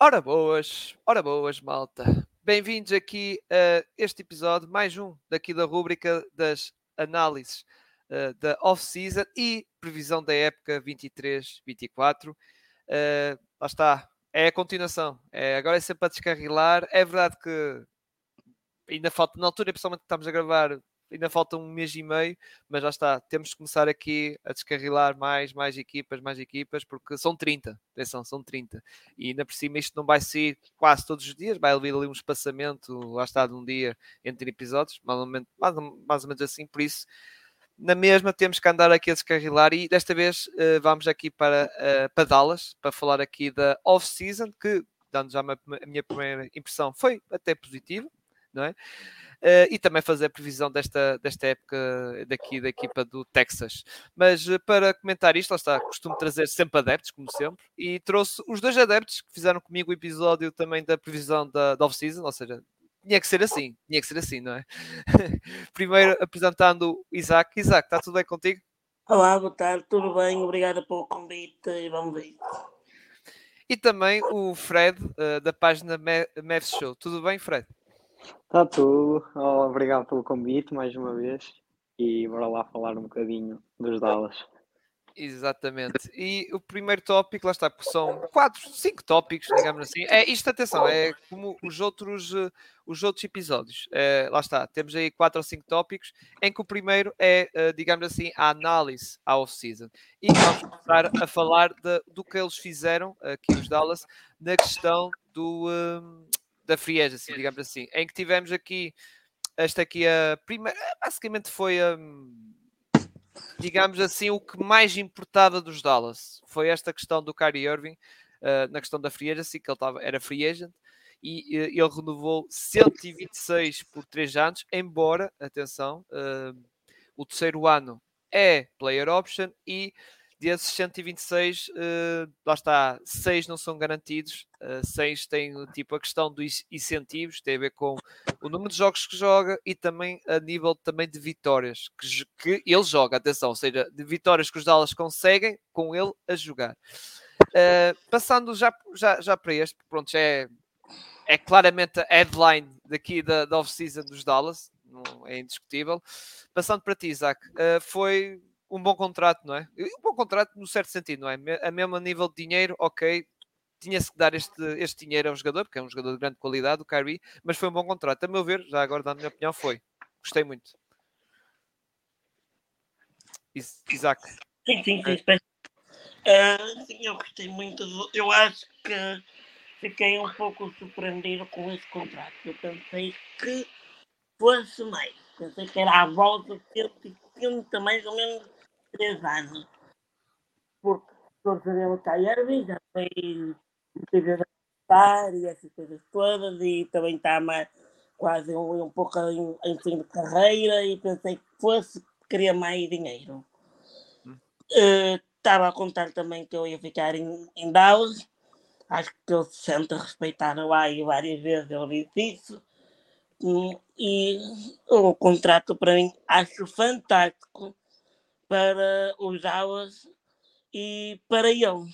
Ora boas, ora boas, malta. Bem-vindos aqui a este episódio, mais um daqui da rúbrica das análises uh, da off-season e previsão da época 23-24. Uh, lá está, é a continuação. É, agora é sempre a descarrilar. É verdade que ainda falta, na altura, pessoalmente que estamos a gravar, ainda falta um mês e meio, mas já está, temos de começar aqui a descarrilar mais, mais equipas, mais equipas, porque são 30, atenção, são 30, e ainda por cima isto não vai sair quase todos os dias, vai haver ali um espaçamento, lá está, de um dia entre episódios, mais ou menos, mais, mais ou menos assim, por isso, na mesma temos que andar aqui a descarrilar e desta vez uh, vamos aqui para, uh, para Dallas, para falar aqui da off-season, que, dando já a minha primeira impressão, foi até positiva, não é? Uh, e também fazer a previsão desta, desta época daqui da equipa do Texas. Mas uh, para comentar isto, lá está, costumo trazer sempre adeptos, como sempre, e trouxe os dois adeptos que fizeram comigo o episódio também da previsão da, da off-season, ou seja, tinha que ser assim, tinha que ser assim, não é? Primeiro apresentando o Isaac. Isaac, está tudo bem contigo? Olá, boa tarde, tudo bem? Obrigada pelo convite e vamos ver. E também o Fred, uh, da página Mavs Show. Tudo bem, Fred? Está tudo. Oh, obrigado pelo convite mais uma vez. E bora lá falar um bocadinho dos Dallas. Exatamente. E o primeiro tópico, lá está, são quatro, cinco tópicos, digamos assim. É isto, atenção, é como os outros, eh, os outros episódios. É, lá está, temos aí quatro ou cinco tópicos, em que o primeiro é, eh, digamos assim, a análise à off-season. E vamos começar a falar de, do que eles fizeram aqui os Dallas na questão do, um, da free agency, digamos assim, em que tivemos aqui esta aqui a primeira, basicamente foi a digamos assim, o que mais importava dos Dallas. Foi esta questão do Kyrie Irving, uh, na questão da free agency, que ele tava, era free agent, e uh, ele renovou 126 por 3 anos, embora, atenção, uh, o terceiro ano é player option e desses 126, uh, lá está, 6 não são garantidos, uh, 6 têm tipo a questão dos incentivos, tem a ver com o número de jogos que joga e também a nível também de vitórias que, que ele joga, atenção, ou seja, de vitórias que os Dallas conseguem com ele a jogar. Uh, passando já, já, já para este, pronto, já é, é claramente a headline daqui da, da off-season dos Dallas, não é indiscutível. Passando para ti, Isaac, uh, foi um bom contrato, não é? Um bom contrato no certo sentido, não é? A mesmo nível de dinheiro, ok, tinha-se que dar este, este dinheiro ao jogador, porque é um jogador de grande qualidade, o Kyrie, mas foi um bom contrato. A meu ver, já agora dando a minha opinião, foi. Gostei muito. Isaac. Sim, sim, sim. Uh, sim, eu gostei muito. Eu acho que fiquei um pouco surpreendido com esse contrato. Eu pensei que fosse mais. Pensei que era a volta de 150, mais ou menos 3 anos. Porque sabemos que a Irving já muitas vezes a e essas coisas todas, e também está mais, quase um, um pouco em, em fim de carreira, e pensei que fosse, queria mais dinheiro. Estava uh, a contar também que eu ia ficar em, em Dallas. Acho que ele se sente respeitado lá e várias vezes eu disse isso. E o contrato para mim acho fantástico para os Dallas e para ele.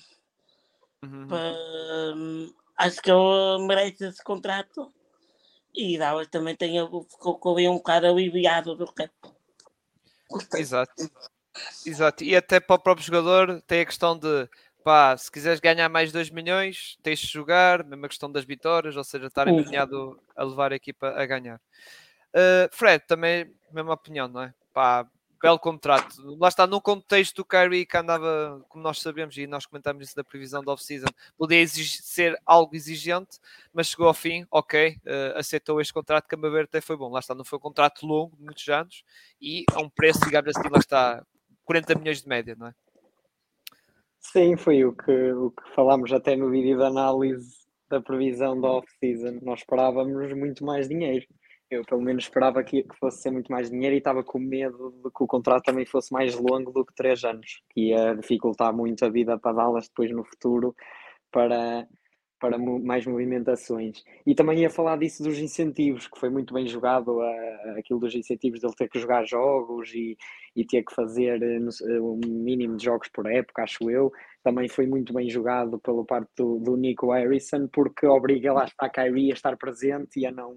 Uhum. Para, acho que ele merece esse contrato e Dallas também tem, ficou um bocado aliviado do que Exato. Exato. E até para o próprio jogador tem a questão de pá, se quiseres ganhar mais 2 milhões, tens de jogar, mesma questão das vitórias, ou seja, estar empenhado a levar a equipa a ganhar. Uh, Fred, também, mesma opinião, não é? Pá, belo contrato. Lá está, no contexto do Kyrie que andava, como nós sabemos, e nós comentámos isso da previsão da off-season, podia ser algo exigente, mas chegou ao fim, ok, uh, aceitou este contrato, que a ver até foi bom. Lá está, não foi um contrato longo, muitos anos, e a um preço, digamos assim, lá está, 40 milhões de média, não é? Sim, foi o que, o que falámos até no vídeo de análise da previsão da off-season. Nós esperávamos muito mais dinheiro. Eu, pelo menos, esperava que, que fosse ser muito mais dinheiro e estava com medo de que o contrato também fosse mais longo do que três anos, que ia dificultar muito a vida para Dallas depois no futuro para, para mais movimentações. E também ia falar disso dos incentivos, que foi muito bem jogado a, aquilo dos incentivos dele ter que jogar jogos e, e ter que fazer um mínimo de jogos por época, acho eu. Também foi muito bem jogado pela parte do, do Nico Harrison, porque obriga lá a Kyrie a estar presente e a não,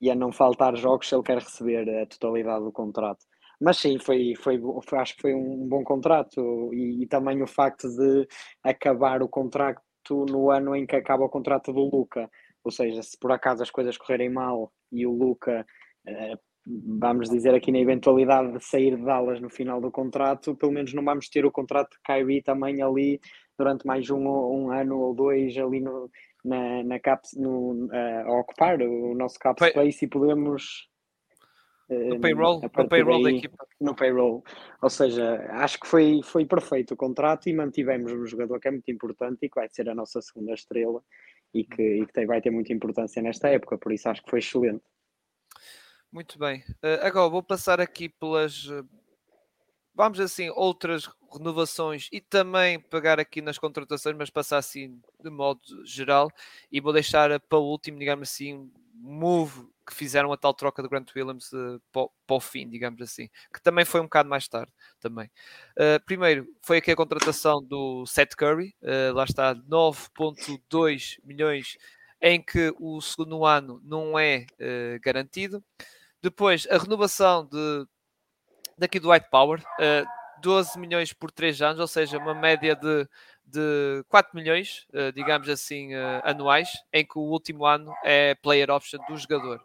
e a não faltar jogos se ele quer receber a totalidade do contrato. Mas sim, foi, foi, foi acho que foi um bom contrato e, e, também o facto de acabar o contrato no ano em que acaba o contrato do Luca. Ou seja, se por acaso as coisas correrem mal e o Luca, eh, vamos dizer aqui na eventualidade de sair de Dallas no final do contrato, pelo menos não vamos ter o contrato de Kyrie também ali durante mais um, um ano ou dois ali no, na, na cap, no, uh, a ocupar o nosso cap space e podemos no eh, payroll, no payroll daí, da equipa. No payroll. Ou seja, acho que foi, foi perfeito o contrato e mantivemos um jogador que é muito importante e que vai ser a nossa segunda estrela e que, e que tem, vai ter muita importância nesta época, por isso acho que foi excelente. Muito bem. Uh, agora vou passar aqui pelas, uh, vamos assim, outras renovações e também pegar aqui nas contratações, mas passar assim de modo geral e vou deixar para o último, digamos assim, move que fizeram a tal troca do Grant Williams uh, para, para, o fim, digamos assim, que também foi um bocado mais tarde também. Uh, primeiro foi aqui a contratação do Seth Curry, uh, lá está 9.2 milhões em que o segundo ano não é uh, garantido. Depois a renovação de daqui do White Power, 12 milhões por 3 anos, ou seja, uma média de de 4 milhões, uh, digamos assim, uh, anuais, em que o último ano é player option do jogador.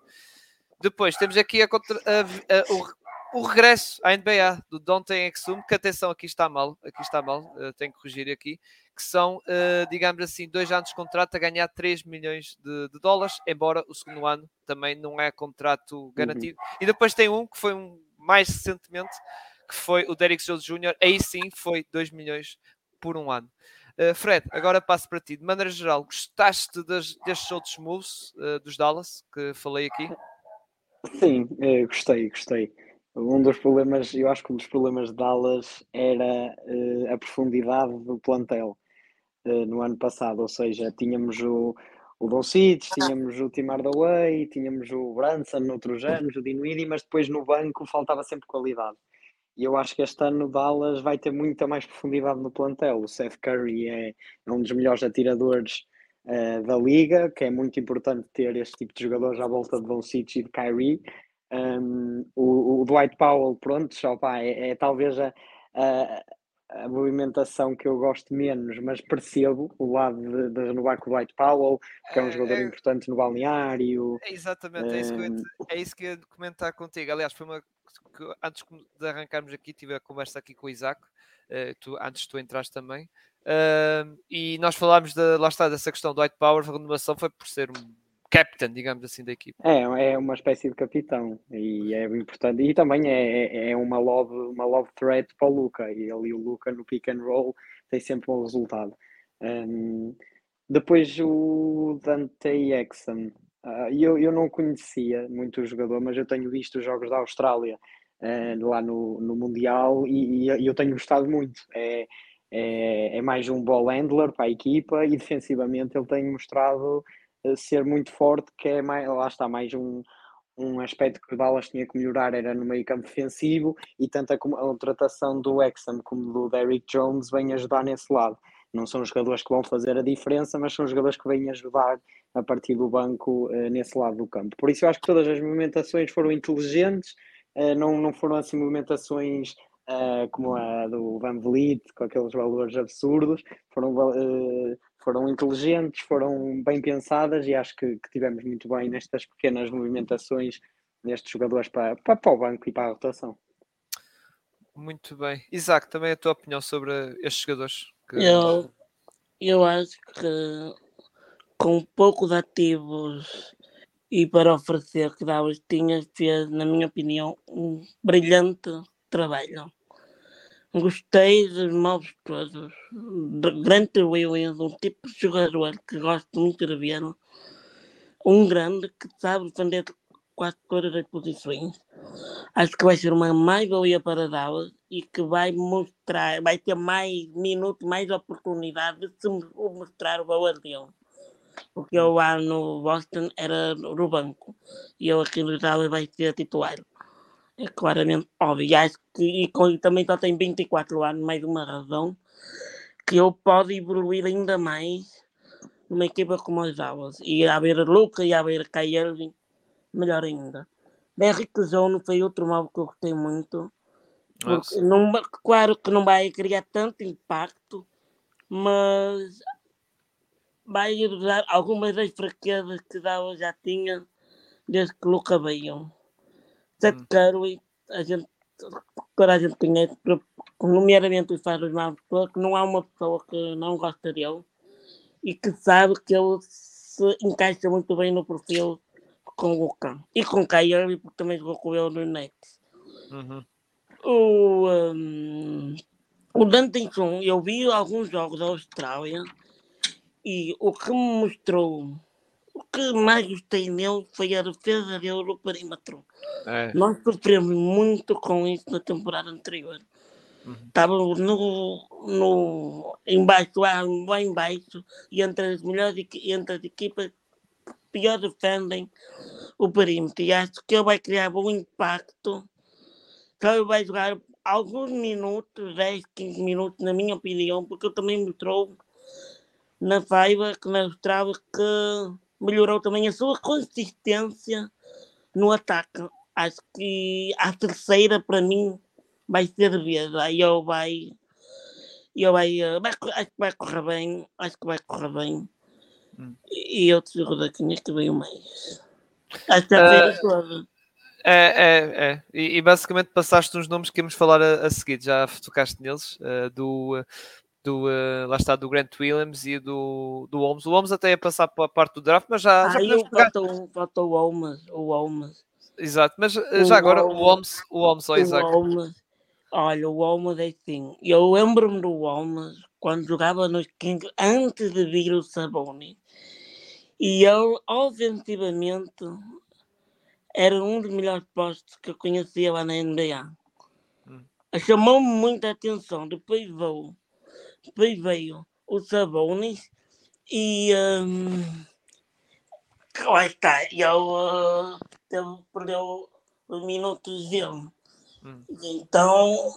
Depois temos aqui a contra, a, o, o, regresso à NBA do Dante Exum, que atenção, aqui está mal, aqui está mal, uh, tenho que corrigir aqui, que são, digamos assim, dois anos de contrato a ganhar 3 milhões de, de, dólares, embora o segundo ano também não é contrato uhum. garantido. Uhum. E depois tem um que foi um mais recentemente, que foi o Derek Jones Jr., aí sim foi 2 milhões por um ano. Uh, Fred, agora passo para ti. De maneira geral, gostaste das, destes outros moves uh, dos Dallas que falei aqui? Sim, uh, gostei, gostei. Um dos problemas, eu acho que um dos problemas de Dallas era a profundidade do plantel no ano passado, ou seja, tínhamos o, o Doncic, tínhamos o Tim Hardaway, tínhamos o Branson noutros anos, o Dinwiddie, mas depois no banco faltava sempre qualidade. E eu acho que este ano Dallas vai ter muita mais profundidade no plantel. O Seth Curry é, é um dos melhores atiradores uh, da liga, que é muito importante ter este tipo de jogadores à volta de Doncic e de Kyrie. Um, o, o, Dwight Powell, pronto, só pá, é, é, talvez a, a, a, movimentação que eu gosto menos, mas percebo o lado de, de renovar com o Dwight Powell, que é um é, jogador é, importante no balneário. É exatamente, um, é, isso que eu, é isso que eu ia comentar contigo. Aliás, foi uma que antes de arrancarmos aqui, tive a conversa aqui com o Isaac, uh, tu, antes tu entraste também, uh, e nós falámos, de, lá está, dessa questão do White Power, a renovação foi por ser um captain, digamos assim, da equipe. É, é uma espécie de capitão e é importante. E também é, é, é uma love, uma love threat para o Luca. E ali o Luca no pick and roll tem sempre um resultado. Um, depois o Dante Exxon. Uh, eu, eu não conhecia muito o jogador, mas eu tenho visto os jogos da Austrália uh, lá no, no Mundial e, e, eu tenho gostado muito. É, é, é, mais um ball handler para a equipa e defensivamente ele tem mostrado uh, ser muito forte, que é mais, lá está, mais um, um aspecto que o Dallas tinha que melhorar era no meio campo defensivo e tanto a, contratação do Exxon como do Derrick Jones vem ajudar nesse lado. Não são jogadores que vão fazer a diferença, mas são jogadores que vêm ajudar a partir do banco uh, nesse lado do campo. Por isso eu acho que todas as movimentações foram inteligentes, não, não foram assim movimentações uh, como a do Van Vliet, com aqueles valores absurdos, foram, foram inteligentes, foram bem pensadas e acho que, que tivemos muito bem nestas pequenas movimentações nestes jogadores para, para, para o banco e para a rotação. Muito bem. Isaac, também a tua opinião sobre estes jogadores? Que... Eu, eu acho que com poucos ativos e para oferecer que Davos tinha, fez, na minha opinião, um brilhante trabalho. Gostei dos móveis todos. Grande Williams, um tipo de jogador que gosto muito de ver. Um grande que sabe defender quase todas as posições. Acho que vai ser uma mais-valia para Dallas e que vai mostrar, vai ter mais minutos, mais oportunidade de se mostrar o valor dele. Porque eu lá no Boston era no banco e eu aqui no Itália vai ser titular. É claramente óbvio. E acho que e, com, também só tem 24 anos, mais uma razão, que ele pode evoluir ainda mais numa equipa como as Dallas. E a ver Luca e a ver Kai Irving, melhor ainda. Derrick Zone foi outro modo que eu gostei muito. Não, claro que não vai criar tanto impacto, mas vai ajudar algumas das fraquezas que Dallas já tinha desde que Luca veio. Seth hum. Curry, a gente, toda a gente conhece, nomeadamente os fãs dos que não há uma pessoa que não gosta dele e que sabe que ele se encaixa muito bem no perfil com o Luca e com o Kyrie, porque também jogou com ele no Nets. Uhum. O, um, o Dantinson, eu vi alguns jogos da Austrália e o que me mostrou, o que mais gostei nele foi a defesa dele no perímetro. É. Nós sofremos muito com isso na temporada anterior. Uhum. no, no, embaixo, lá, embaixo, e entre as melhores entre as equipas que pior defendem o perímetro. E acho que ele vai criar um impacto. Então ele vai jogar alguns minutos, 10, 15 minutos, na minha opinião, porque ele também mostrou na Faiba que mostrava que melhorou também a sua consistência no ataque. Acho que a terceira, para mim, vai ser vez. Aí eu vai. Eu vai, eh, vai, acho que vai correr bem. Acho que vai correr bem. Hum. E outro jogador que que veio mais. Acho que a uh, toda. É, é, é. E, e, basicamente passaste uns nomes que íamos falar a, a seguir, já tocaste neles, uh, do, do uh, lá está, do Grant Williams e do, do Holmes. O Holmes até ia passar para a parte do draft, mas já. Ah, já eu faltou, faltou o Holmes, o Holmes. Exato, mas uh, já agora Holmes, o Holmes, o Holmes, oh, Isaac. O Holmes, olha, o Holmes é assim, eu lembro-me do Holmes quando jogava nos Kings antes de vir o Saboni. E ele, ofensivamente, era um dos melhores postos que eu conhecia lá na NBA. Hum. Chamou-me muita atenção. Depois veio, depois veio o Sabonis e um, lá está, ele uh, perdeu os minutos dele. Hum. Então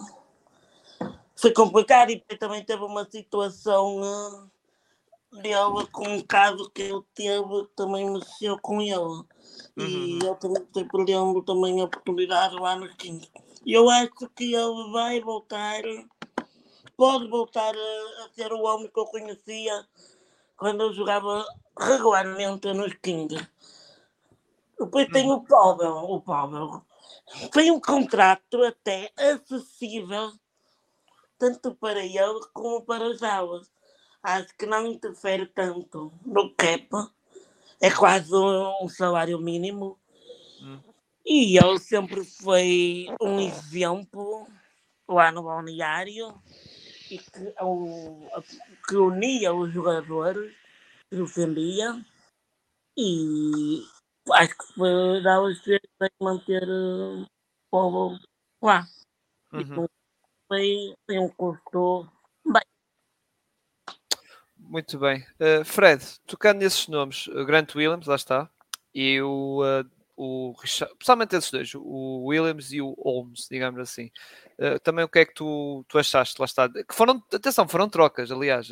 foi complicado e também teve uma situação uh, dele com um caso que ele teve também mexeu com ele. E uhum. ele também perdendo também a oportunidade lá no Kings. E eu acho que ele vai voltar, pode voltar a, a ser o homem que eu conhecia quando eu jogava regularmente nos Kings. Depois tem o Pavel, o Pavel. Tem um contrato até acessível, tanto para ele como para os aulas. Acho que não interfere tanto no cap é quase um salário mínimo. Hum. E ele sempre foi um exemplo lá no balneário e que, que unia os jogadores, defendia e acho que foi jeito de manter o povo lá. Uhum. foi, foi um custo bem muito bem. Uh, Fred, tocando nesses nomes, o Grant Williams, lá está, e o, uh, o Richard, principalmente esses dois, o Williams e o Holmes, digamos assim. Uh, também o que é que tu, tu achaste, lá está, que foram, atenção, foram trocas, aliás.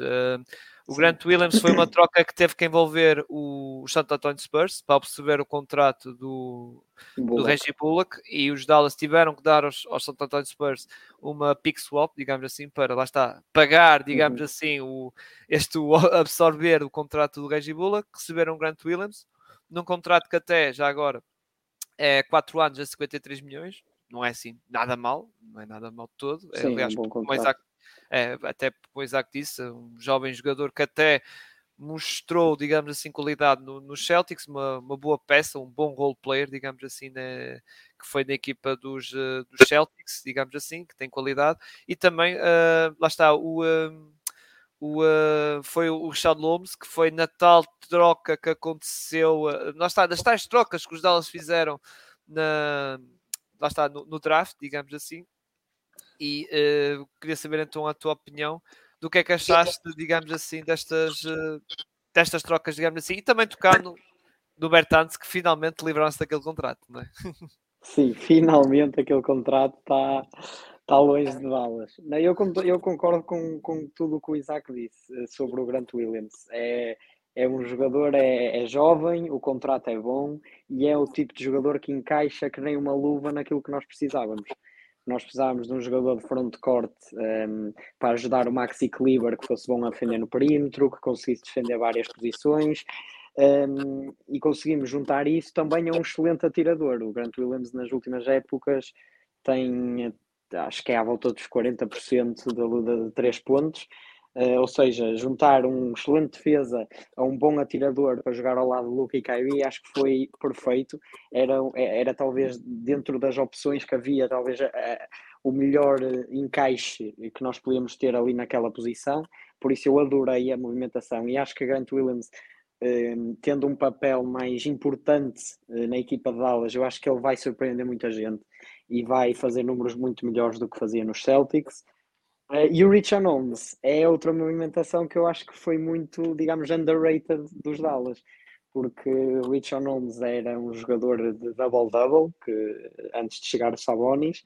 O Grant Williams foi uma troca que teve que envolver o Santo Antonio Spurs para absorver o contrato do, do Reggie Bullock e os Dallas tiveram que dar aos, aos Santo Antonio Spurs uma pick swap, digamos assim, para lá está, pagar, digamos uhum. assim, o, este o, absorver o contrato do Reggie Bullock, receberam o Grant Williams num contrato que até já agora é 4 anos a 53 milhões, não é assim nada mal, não é nada mal de todo. É, Sim, aliás, um como Isaac é, até o Isaac disse, um jovem jogador que até mostrou, digamos assim, qualidade no, no Celtics, uma, uma, boa peça, um bom role player, digamos assim, né, que foi na equipa dos, uh, dos Celtics, digamos assim, que tem qualidade, e também, uh, lá está, o, uh, o, foi o Richard Lomes, que foi na tal troca que aconteceu, uh, lá está, das tais trocas que os Dallas fizeram na, lá está, no, no draft, digamos assim, e uh, queria saber então a tua opinião do que é que achaste, digamos assim, destas, uh, destas trocas, digamos assim, e também tocando no Bertans, que finalmente livraram-se daquele contrato, não é? Sim, finalmente aquele contrato está tá longe de balas. Eu, eu concordo com, com tudo o que o Isaac disse eh, sobre o Grant Williams. É, é um jogador, é, é, jovem, o contrato é bom e é o tipo de jogador que encaixa que nem uma luva naquilo que nós precisávamos. Nós precisávamos de um jogador de front-court um, ehm, para ajudar o Maxi Kleber, que fosse bom a defender no perímetro, que conseguisse defender várias posições. Um, ehm, e conseguimos juntar isso também a um excelente atirador. O Grant Williams, nas últimas épocas, tem acho que é à volta dos 40% da luta de 3 pontos Uh, ou seja, juntar um excelente defesa a um bom atirador para jogar ao lado de Luca e Kyrie, acho que foi perfeito. Era, era talvez dentro das opções que havia, talvez uh, o melhor encaixe que nós podíamos ter ali naquela posição. Por isso eu adorei a movimentação e acho que Grant Williams, uh, tendo um papel mais importante na equipa de Dallas, eu acho que ele vai surpreender muita gente e vai fazer números muito melhores do que fazia nos Celtics. Uh, e o Richard Holmes é outra movimentação que eu acho que foi muito, digamos, underrated dos Dallas, porque o Richard Holmes era um jogador de double-double, que antes de chegar o Sabonis,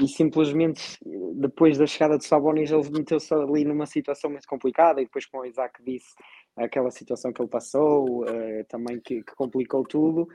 e simplesmente depois da chegada de Sabonis ele meteu-se ali numa situação muito complicada, e depois como o Isaac disse, aquela situação que ele passou, uh, também que, que, complicou tudo,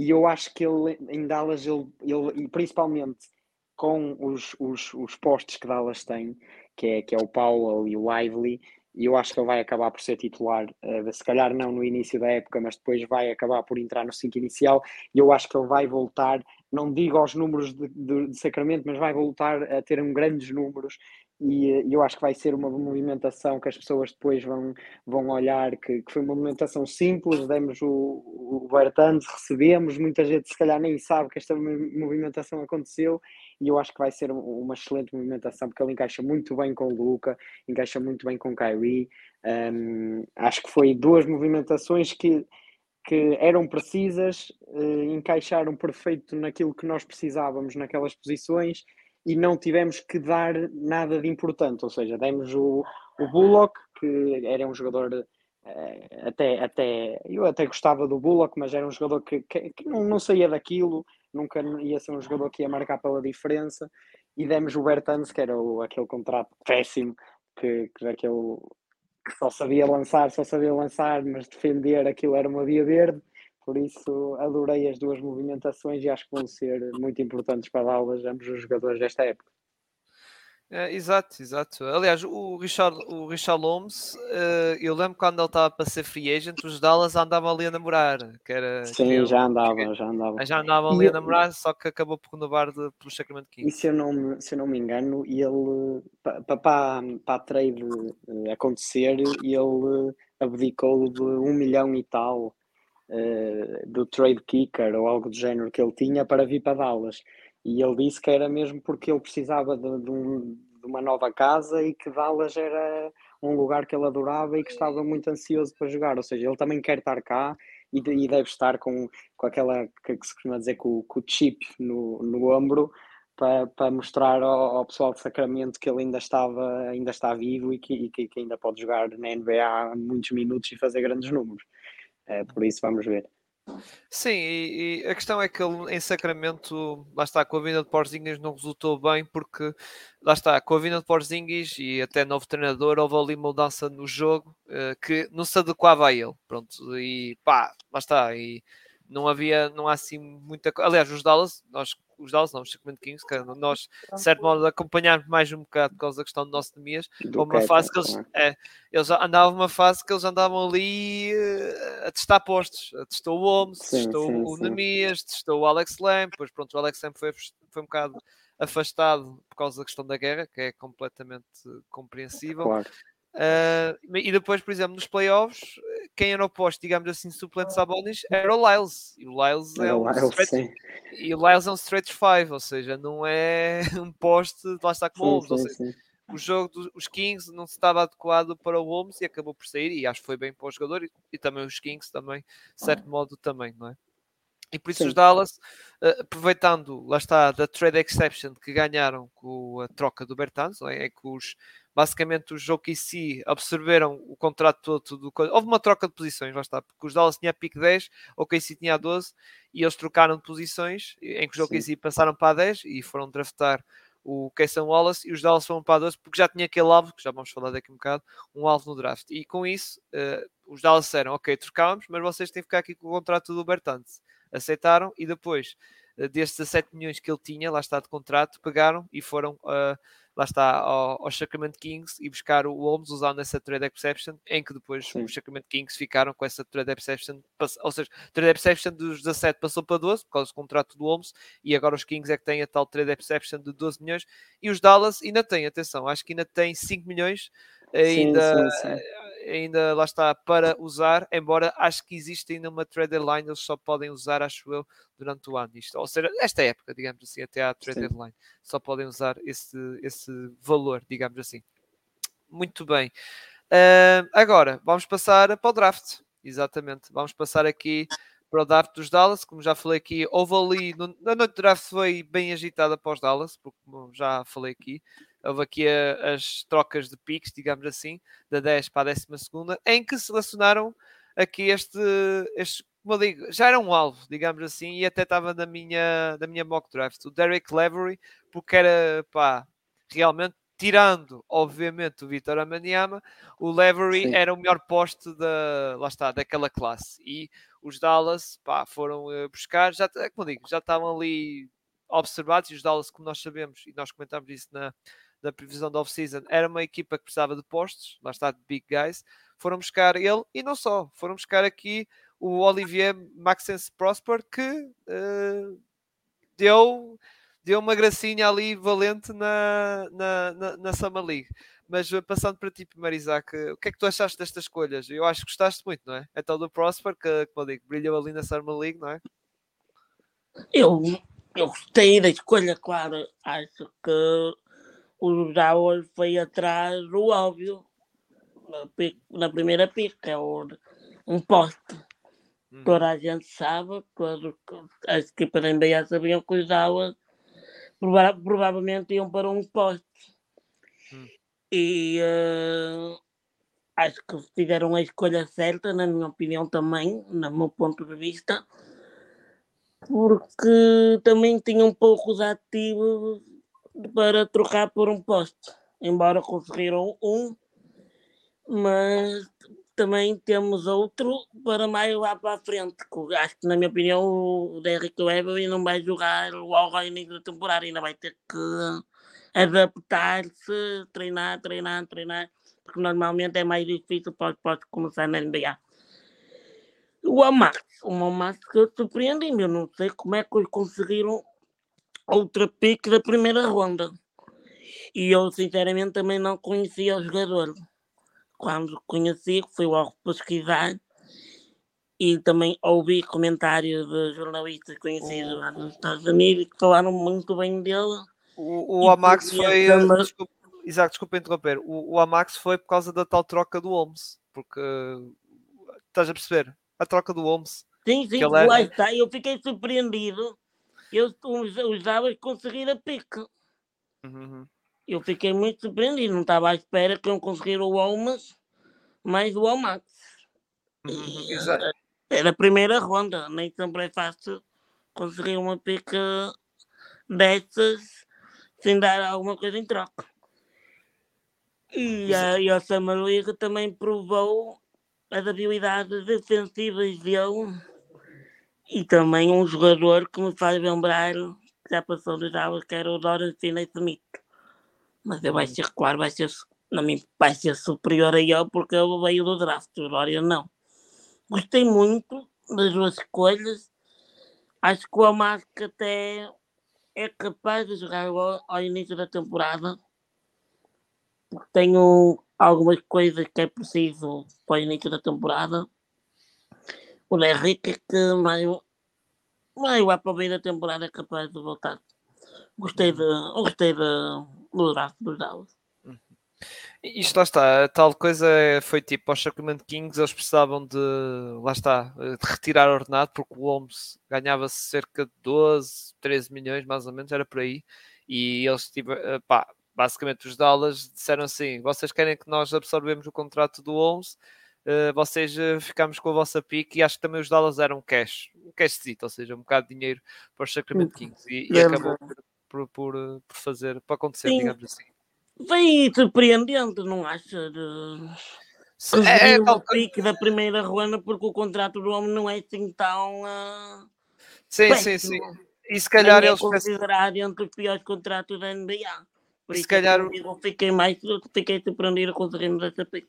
e eu acho que ele em Dallas, ele, ele e principalmente com os, os, os postes que Dallas tem, que é, que é o Powell e o Lively, e eu acho que ele vai acabar por ser titular, uh, se calhar não no início da época, mas depois vai acabar por entrar no 5 inicial, e eu acho que ele vai voltar, não digo aos números de, de, de Sacramento, mas vai voltar a ter um grandes números, e, e eu acho que vai ser uma movimentação que as pessoas depois vão, vão olhar, que, que foi uma movimentação simples, demos o, o Bertans, recebemos, muita gente se calhar nem sabe que esta movimentação aconteceu, e eu acho que vai ser uma excelente movimentação porque ele encaixa muito bem com o Luca, encaixa muito bem com o Kyrie. Um, acho que foi duas movimentações que, que eram precisas, uh, encaixaram perfeito naquilo que nós precisávamos naquelas posições e não tivemos que dar nada de importante, ou seja, demos o, o Bullock, que era um jogador uh, até, até eu até gostava do Bullock, mas era um jogador que, que, que não, não saía daquilo, nunca ia ser um jogador que ia marcar pela diferença. E demos o Bertans, que era o, aquele contrato péssimo, que, que, aquele, que só sabia lançar, só sabia lançar, mas defender aquilo era uma via verde. Por isso, adorei as duas movimentações e acho que vão ser muito importantes para Dallas, ambos os jogadores desta época. É, exato, exato. Aliás, o Richard, o Richard Holmes, uh, eu lembro quando ele estava para ser free agent, os Dallas andavam ali a namorar. Que era, Sim, que já andavam, já andavam. Já andavam ali e a namorar, só que acabou por renovar de, pelo Sacramento Kings. E se eu não me, se eu não me engano, ele, para, para, para a trade eh, acontecer, ele abdicou de um milhão e tal uh, do trade kicker ou algo do género que ele tinha para vir para Dallas. E ele disse que era mesmo porque ele precisava de, de, um, de, uma nova casa e que Dallas era um lugar que ele adorava e que estava muito ansioso para jogar. Ou seja, ele também quer estar cá e, e deve estar com, com aquela que, se costuma dizer com, com o chip no, no ombro para, para mostrar ao, ao, pessoal de Sacramento que ele ainda estava ainda está vivo e que, e que, que ainda pode jogar na NBA muitos minutos e fazer grandes números. É, por isso vamos ver. Sim, e, e, a questão é que ele em Sacramento, lá está, com a vinda de Porzingis não resultou bem, porque lá está, com a vinda de Porzingis e até novo treinador, houve ali mudança no jogo uh, que não se adequava a ele. Pronto, e pá, lá está, e não havia, não há assim muita coisa. Aliás, os Dallas, nós os Dallas, não, os Sacramento Kings, que nós, de certo modo, acompanhámos mais um bocado por causa da questão do nosso Nemias, uma fase que eles, é, eles andavam uma fase que eles andavam ali uh, a testar postos, testou o Holmes, testou sim, o Nemias, testou o Alex Lamb, depois pronto, o Alex Lamb foi, foi um bocado afastado por causa da questão da guerra, que é completamente compreensível. Claro. Uh, e depois, por exemplo, nos playoffs, quem era oposto, digamos assim, suplente Sabonis era o Lyles. E o Lyles é, é um Lyles, stretch, e o Lyles é um stretch 5, ou seja, não é um poste, lá está com o Holmes. Ou seja, o jogo dos Kings não estava adequado para o Holmes e acabou por sair, e acho que foi bem para o jogador, e, e também os Kings também, de certo modo também, não é? E por isso Sim. os Dallas, uh, aproveitando, lá está, da trade exception que ganharam com a troca do Bertans, é? é? que os, basicamente os OKC absorveram o contrato todo do houve uma troca de posições, lá está, porque os Dallas tinha a pick 10, o OKC tinha a 12 e eles trocaram de posições em que os OKC Sim. passaram para a 10 e foram draftar o Kaysen Wallace e os Dallas foram para a 12 porque já tinha aquele alvo, que já vamos falar daqui um bocado, um alvo no draft. E com isso, uh, os Dallas disseram, ok, trocámos, mas vocês têm que ficar aqui com o contrato do Bertans. Aceitaram e depois uh, destes 17 milhões que ele tinha, lá está de contrato, pegaram e foram uh, lá está, ao, ao Sacramento Kings e buscar o Holmes usando essa trade exception, em que depois Sim. os Sacramento Kings ficaram com essa trade exception, ou seja, trade exception dos 17 passou para 12 por causa do contrato do Holmes e agora os Kings é que têm a tal trade exception de 12 milhões e os Dallas ainda têm, atenção, acho que ainda tem 5 milhões ainda, sim, sim, sim ainda lá está para usar, embora acho que existe ainda uma trader line, eles só podem usar, acho eu, durante o ano. Isto, ou seja, esta época, digamos assim, até à trader line, só podem usar esse, esse valor, digamos assim. Muito bem. Uh, agora, vamos passar para o draft. Exatamente. Vamos passar aqui para o draft dos Dallas. Como já falei aqui, houve ali. No, a noite do draft foi bem agitada para os Dallas, porque como já falei aqui, houve aqui a, as trocas de picks, digamos assim, da 10 para a 12, em que selecionaram aqui este, este como eu digo, já era um alvo, digamos assim, e até estava na minha, na minha mock draft, o Derek Levery, porque era, pá, realmente, tirando, obviamente, o Vitor Amaniama, o Levery Sim. era o melhor poste da, lá está, daquela classe, e os Dallas, pá, foram uh, buscar, já, como eu digo, já estavam ali observados, e os Dallas, como nós sabemos, e nós comentámos isso na, da previsão da off-season, era uma equipa que precisava de postos, lá está, de big guys, foram buscar ele e não só, foram buscar aqui o Olivier Maxence Prosper que uh, deu, deu uma gracinha ali valente na, na, na, na Summer League. Mas uh, passando para ti primeiro, Isaac, o que é que tu achaste destas escolhas? Eu acho que gostaste muito, não é? Então do Prosper, que, como eu digo, brilhou ali na Summer League, não é? Eu, eu gostei da escolha, claro. Acho que o Dallas foi atrás do óbvio, na, na primeira pista, é um poste. Hum. Toda a gente sabe, todas as equipas da NBA sabiam que os Dallas prova provavelmente iam para um poste. Hum. E uh, acho que fizeram a escolha certa, na minha opinião também, no meu ponto de vista, porque também tinham poucos ativos para trocar por um poste, embora conseguiram um, mas também temos outro para mais lá para a frente. Acho que, na minha opinião, o Derrick Weber não vai jogar logo ao início da temporada, ainda vai ter que adaptar-se, treinar, treinar, treinar, porque normalmente é mais difícil para pode começar na NBA. O Amax, o Amax que surpreende-me, eu não sei como é que eles conseguiram outra pique da primeira ronda. E eu, sinceramente, também não conhecia o jogador. Quando conheci, fui logo pesquisar e também ouvi comentários de jornalistas conhecidos lá nos Estados Unidos que falaram muito bem dele. O, o Amax foi. Também... Desculpa, Isaac, desculpa interromper. O, o Amax foi por causa da tal troca do Holmes, porque estás a perceber? A troca do Holmes. Sim, sim, lá está. Eu fiquei surpreendido eu usava conseguir a pique. Uhum. Eu fiquei muito surpreendido, não estava à espera que eu conseguir o Almas mais o Almax. Uhum. Eh, era a primeira ronda, nem sempre é fácil conseguir uma pique dessas sem dar alguma coisa em troca. E a, e a Summer League também provou as habilidades defensivas dele e também um jogador que me faz lembrar, que já passou de Dallas, que era o Doran Finney-Smith. Mas eu vai ser, claro, vai ser, não me, vai ser superior a ele porque ele veio do draft, o Dorian não. Gostei muito das duas escolhas. Acho que o Amasca até é capaz de jogar ao, ao início da temporada. Tenho algumas coisas que é preciso para o início da temporada o Henrique que mais, mais lá para o meio da temporada é capaz de voltar. Gostei, de, gostei de, do draft dos Dallas. Uhum. Isto lá está, a tal coisa foi tipo aos Sacramento Kings, eles precisavam de lá está, de retirar o ordenado porque o Holmes ganhava cerca de 12, 13 milhões mais ou menos, era por aí, e eles tipo, pá, basicamente os Dallas disseram assim: vocês querem que nós absorvemos o contrato do 11, uh, vocês uh, ficamos com a vossa pique e acho que também os Dallas eram cash, um cashzito, ou seja, um bocado de dinheiro para os Sacramento Kings e, e acabou por, por, por, por, fazer, para acontecer, Sim. digamos assim. Vem surpreendente, não acha? De... É, é, o pique da primeira ruana porque o contrato do homem não é assim tão. Uh... Sim, sim, sim. E se calhar eles. considerar entre os piores contratos da NBA. Por se é calhar. Eu fiquei mais. Fiquei surpreendido com os dessa pique.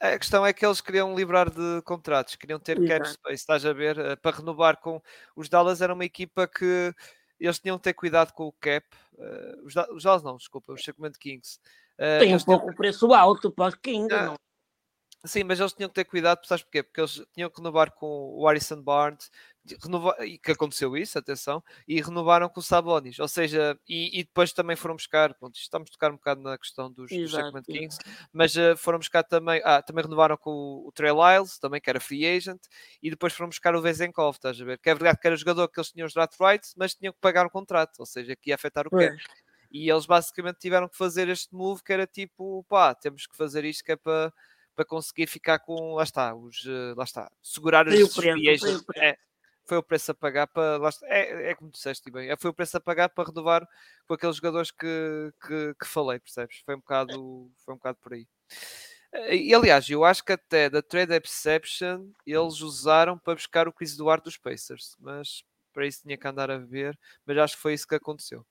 A questão é que eles queriam livrar de contratos, queriam ter Exato. cap space, estás a ver, eh, para renovar com os Dallas era uma equipa que eles tinham que ter cuidado com o cap. Uh, os, os Dallas não, desculpa, os Sacramento Kings. Uh, Tem um pouco tinham... preço alto para os Kings, não? Sim, mas eles tinham que ter cuidado, sabes porquê? Porque eles tinham que renovar com o Harrison Barnes, renovar, e que aconteceu isso, atenção, e renovaram com o Sabonis, ou seja, e, e depois também foram buscar, pronto, estamos a tocar um bocado na questão dos, dos Sacramento Kings, mas uh, foram buscar também, ah, também renovaram com o, o Trey Lyles, também que era free agent, e depois foram buscar o Vezenkov, estás a ver? Que é verdade que era jogador que eles tinham os draft rights, mas tinham que pagar o contrato, ou seja, que ia afetar o cap. E eles basicamente tiveram que fazer este move que era tipo, pá, temos que fazer isto que é para para conseguir ficar com, lá está, os, eh, lá está, segurar os fiéis. É, foi o preço a pagar para, está, é, é como disseste bem, é, foi o preço a pagar para renovar com aqueles jogadores que, que, que falei, percebes? Foi um bocado, foi um bocado por aí. Eh, e aliás, eu acho que até da Trade Exception eles usaram para buscar o Chris Duarte dos Pacers, mas para isso tinha que andar a ver, mas acho que foi isso que aconteceu.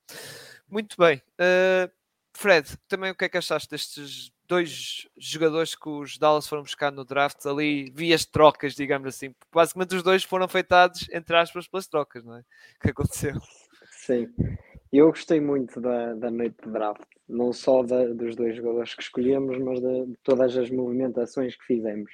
Muito bem. Uh, Fred, também o que é que achaste destes dois jogadores que os Dallas foram buscar no draft ali, vias trocas, digamos assim. Basicamente os dois foram afetados, entre aspas, pelas trocas, não é? Que aconteceu. Sim. Eu gostei muito da, da noite de draft, não só da, dos dois jogadores que escolhemos, mas de, de, todas as movimentações que fizemos.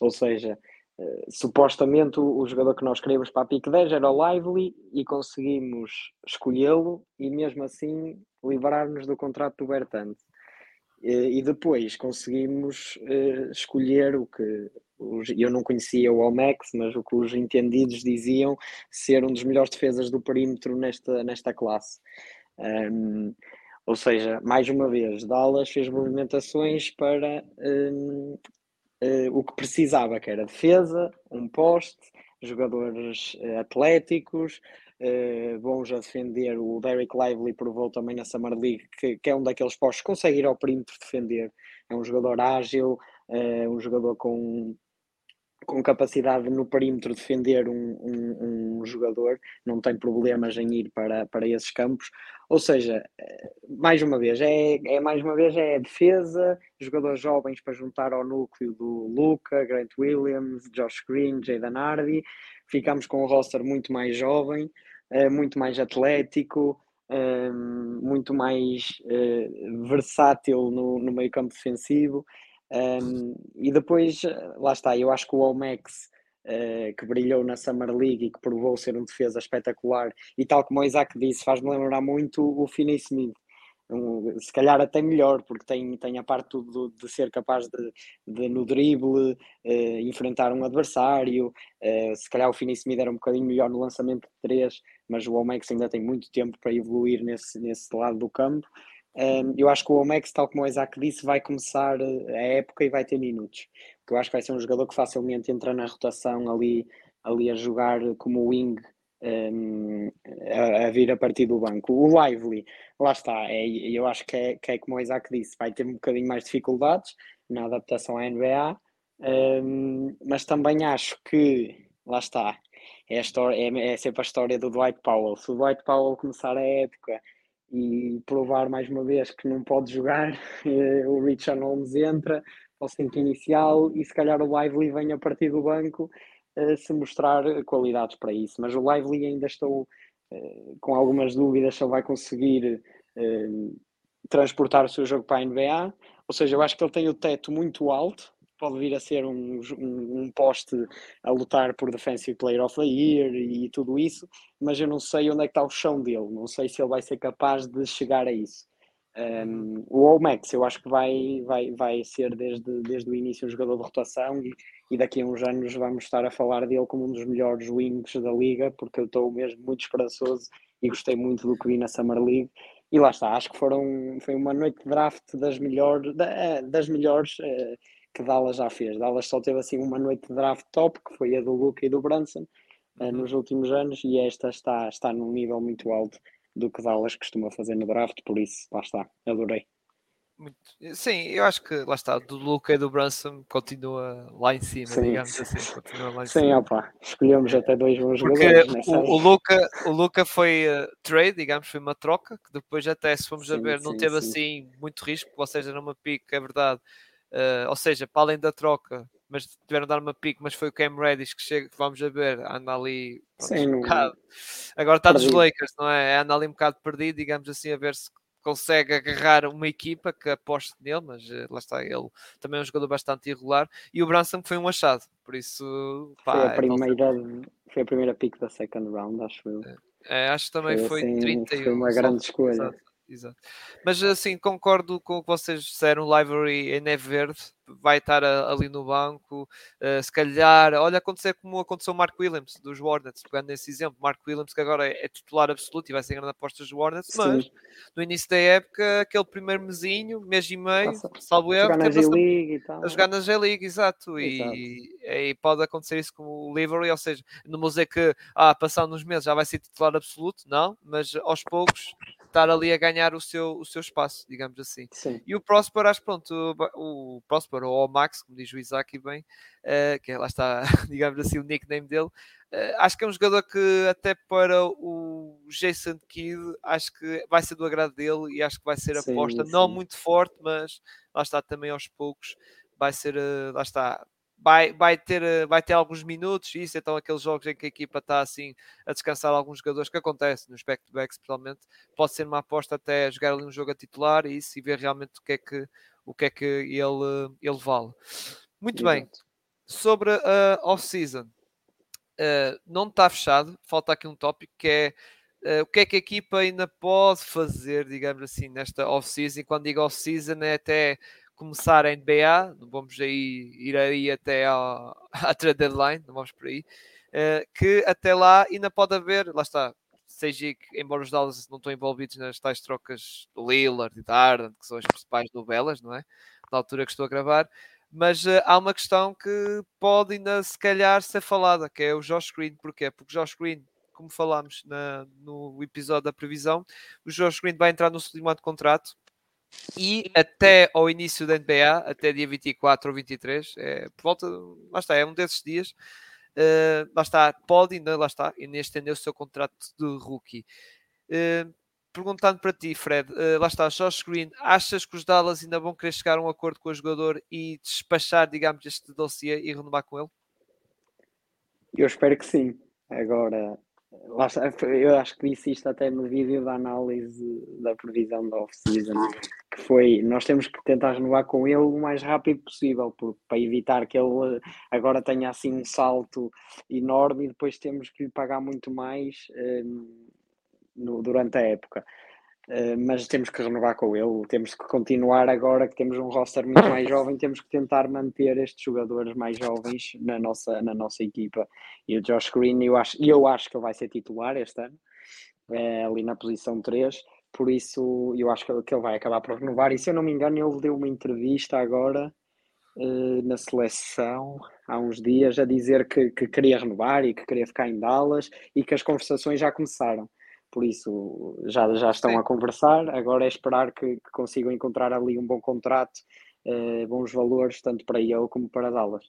Ou seja, uh, supostamente o, o, jogador que nós queríamos para a pick 10 era o Lively e conseguimos escolhê-lo e mesmo assim livrar-nos do contrato do Bertante. E depois conseguimos uh, escolher o que os, eu não conhecia o Omex, mas o que os entendidos diziam ser um dos melhores defesas do perímetro nesta, nesta classe. Um, ou seja, mais uma vez, Dallas fez movimentações para um, uh, eh, o que precisava, que era defesa, um poste, jogadores uh, atléticos, uh, bons a defender. O Derek Lively provou também na Summer League que, que é um daqueles postos que consegue ir ao perímetro defender. É um jogador ágil, uh, um jogador com, com capacidade no perímetro defender um, um, um, jogador, não tem problemas em ir para, para esses campos. Ou seja, eh, mais uma vez, é, é mais uma vez é defesa, jogadores jovens para juntar ao núcleo do Luca, Grant Williams, Josh Green, Jaden Hardy. Ficamos com um roster muito mais jovem, uh, muito mais atlético, uh, muito mais uh, versátil no, no meio campo defensivo. Um, e depois, lá está, eu acho que o Omex, que brilhou na Summer League e que provou ser um defesa espetacular, e tal como o Isaac disse, faz-me lembrar muito o Finney Smith. Um, se calhar até melhor, porque tem, tem a parte de, de ser capaz de, de no drible uh, enfrentar um adversário. Uh, se calhar o Finney Smith era um bocadinho melhor no lançamento de três, mas o Omex ainda tem muito tempo para evoluir nesse, nesse lado do campo. Um, eu acho que o Omex, tal como o Isaac disse, vai começar eh, a época e vai ter minutos. Porque eu acho que vai ser um jogador que facilmente entra na rotação ali, ali a jogar como wing, um, a, a, vir a partir do banco. O Lively, lá está, é, eu acho que é, que é como o Isaac disse, vai ter um bocadinho mais dificuldades na adaptação à NBA, um, mas também acho que, lá está, é, a história, é, é sempre a história do Dwight Powell. Se o Dwight Powell começar a época e provar mais uma vez que não pode jogar, eh, o Richard Holmes entra ao centro inicial e se calhar o Lively vem a partir do banco se mostrar qualidades para isso. Mas o Lively ainda estou uh, com algumas dúvidas se ele vai conseguir uh, transportar o seu jogo para a NBA. Ou seja, eu acho que ele tem o teto muito alto, pode vir a ser um, um, um, poste a lutar por Defensive Player of the Year e tudo isso, mas eu não sei onde é que está o chão dele, não sei se ele vai ser capaz de chegar a isso. Um, o Olmex eu acho que vai, vai, vai ser desde, desde o início um jogador de rotação e, e daqui a uns anos vamos estar a falar dele como um dos melhores wings da liga, porque eu estou mesmo muito esperançoso e gostei muito do que vi na Summer League. E lá está, acho que foram, foi uma noite de draft das melhores, das melhores uh, que Dallas já fez. Dallas só teve assim uma noite de draft top, que foi a do Luca e do Brunson, uh, nos últimos anos, e esta está, está num nível muito alto do que Dallas costuma fazer no draft, por isso, lá está, adorei. Muito... Sim, eu acho que lá está, do Luca e do Brunson continua lá em cima, sim. digamos assim. Continua lá em sim, cima. opa, escolhemos até dois bons Porque jogadores. O, o, Luca, o Luca foi uh, trade, digamos, foi uma troca, que depois até se fomos sim, a ver, não teve sim. assim muito risco, ou seja, numa pique, é verdade. Uh, ou seja, para além da troca, mas tiveram de dar uma pique, mas foi o Cam Reddish que chega, que vamos a ver, anda ali Sim, um bocado. Agora está perdido. dos Lakers, não é? Anda ali um bocado perdido, digamos assim, a ver se consegue agarrar uma equipa que aposte nele, mas uh, lá está, ele também é um jogador bastante irregular e o Branson foi um achado, por isso pá, foi, a é primeira, foi a primeira pick da second round, acho eu. É, acho que também foi, foi assim, 31. Foi uma grande escolha. Exato. Exato. Mas assim, concordo com o que vocês disseram, o Library em neve verde vai estar ali no banco, uh, se calhar, olha acontecer como aconteceu o Mark Williams dos Hornets, pegando esse exemplo, Mark Williams que agora é, titular absoluto e vai ser grande aposta dos Hornets, Sim. mas no início da época, aquele primeiro mesinho, mês e meio, Nossa, salvo erro, jogar na G-League e tal. A jogar na G-League, exato, exato. E, e, pode acontecer isso com o Livery, ou seja, não vou dizer que ah, passando uns meses já vai ser titular absoluto, não, mas aos poucos estar ali a ganhar o seu, o seu espaço, digamos assim. Sim. E o Prosper, acho pronto, o, o Prosper ou o Max, como diz o Isaac bem, uh, que lá está, digamos assim, o nickname dele, uh, acho que é um jogador que até para o Jason Kidd, acho que vai ser do agrado dele e acho que vai ser aposta, sim, não muito forte, mas lá está também aos poucos, vai ser, uh, lá está, vai, vai, ter, eh, vai ter alguns minutos, isso então aqueles jogos em que a equipa está assim a descansar alguns jogadores, que acontece nos back-to-back especialmente, pode ser uma aposta até jogar ali um jogo a titular e isso e ver realmente o que é que, o que, é que ele, ele vale. Muito Exato. bem, sobre a off-season, uh, não está fechado, falta aqui um tópico que é Uh, o que é que a equipa ainda pode fazer, digamos assim, nesta off-season? Quando digo off-season, é até começar a NBA, não vamos aí ir aí até à, trade deadline, não vamos por aí, uh, que até lá ainda pode haver, lá está, seja que, embora os Dallas não estão envolvidos nas tais trocas do Lillard e da Arden, que são as principais novelas, não é? Na altura que estou a gravar, mas uh, há uma questão que pode ainda se calhar ser falada, que é o Josh Green. Porquê? Porque Josh Green, como falámos na, no episódio da previsão, o Josh Green vai entrar no seu de contrato e até ao início da NBA, até dia 24 ou 23, é, por volta, lá está, é um desses dias, uh, lá está, pode ainda, lá está, ainda estender o seu contrato de rookie. Uh, perguntando para ti, Fred, uh, lá está, Josh Green, achas que os Dallas ainda vão querer chegar a um acordo com o jogador e despachar, digamos, este dossiê e renovar com ele? Eu espero que sim. Agora, eu acho que disse isto até no vídeo da análise da previsão da off-season, que foi, nós temos que tentar renovar com ele o mais rápido possível, para evitar que ele agora tenha assim um salto enorme e depois temos que lhe pagar muito mais um, no, durante a época. Uh, mas temos que renovar com ele, temos que continuar agora que temos um roster muito mais jovem, temos que tentar manter estes jogadores mais jovens na nossa, na nossa equipa. E o Josh Green, eu acho, eu acho que ele vai ser titular este ano, é, ali na posição 3, por isso eu acho que ele vai acabar por renovar. E se eu não me engano, ele deu uma entrevista agora uh, na seleção há uns dias a dizer que, que queria renovar e que queria ficar em Dallas e que as conversações já começaram por isso já, já estão Sim. a conversar. Agora é esperar que, que consigam encontrar ali um bom contrato, eh, bons valores, tanto para ele como para Dallas.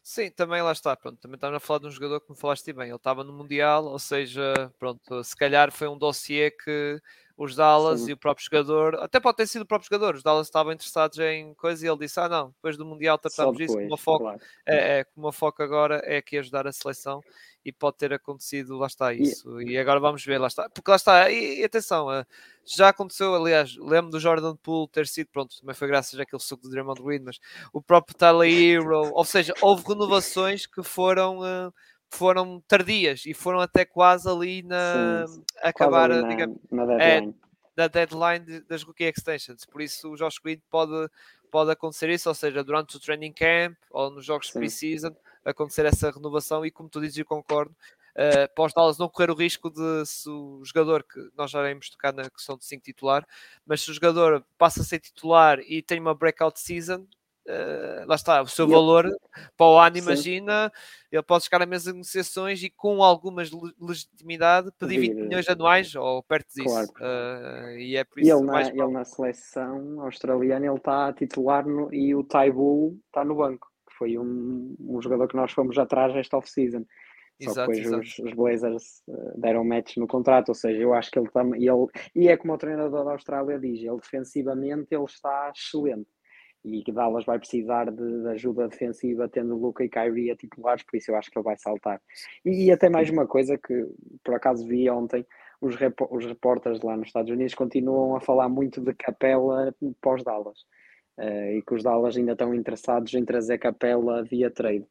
Sim, também lá está, pronto, também estamos a falar de um jogador que me falaste bem, ele estava no Mundial, ou seja, pronto, se calhar foi um dossiê que os Dallas Sim. e o próprio jogador, até pode ter sido o próprio jogador, os Dallas estavam interessados em coisa e ele disse, ah não, depois do Mundial tratamos disso, como foco, claro. é, é, como a foco agora é aqui ajudar a seleção e pode ter acontecido, lá está isso. E, agora vamos ver, lá está. Porque lá está, e, e atenção, uh, já aconteceu, aliás, lembro do Jordan Poole ter sido, pronto, também foi graças àquele suco do Draymond Green, mas o próprio Tyler Hero, ou seja, houve renovações que foram. Uh, foram tardias e foram até quase ali na sim, acabar na, digamos, na deadline. É, da deadline das rookie extensions. Por isso o Josh Green pode, pode acontecer isso, ou seja, durante o training camp ou nos jogos pre-season, acontecer essa renovação e como tu dizes, eu concordo, uh, para os Dallas não correr o risco de se o jogador, que nós já iremos tocar na questão de 5 titular, mas se o jogador passa a ser titular e tem uma breakout season, Uh, lá está, o seu valor para o ano, imagina, ele pode chegar a mesas negociações e com algumas legitimidade pedir 20 milhões anuais ou perto disso. Claro. Uh, e é por isso ele, na, ele na seleção australiana ele está a titular no, e o Taibu está no banco, foi um, um jogador que nós fomos atrás esta off-season. Só depois. Os, os, Blazers uh, deram match no contrato, ou seja, eu acho que ele também. Ele, e é como o treinador da Austrália diz: ele defensivamente ele está excelente e que Dallas vai precisar de, de, ajuda defensiva tendo Luca e Kyrie a titulares, por isso eu acho que ele vai saltar. E, e até mais uma coisa que por acaso vi ontem, os, rep os repórteres lá nos Estados Unidos continuam a falar muito de Capela pós Dallas uh, e que os Dallas ainda estão interessados em trazer Capela via trade.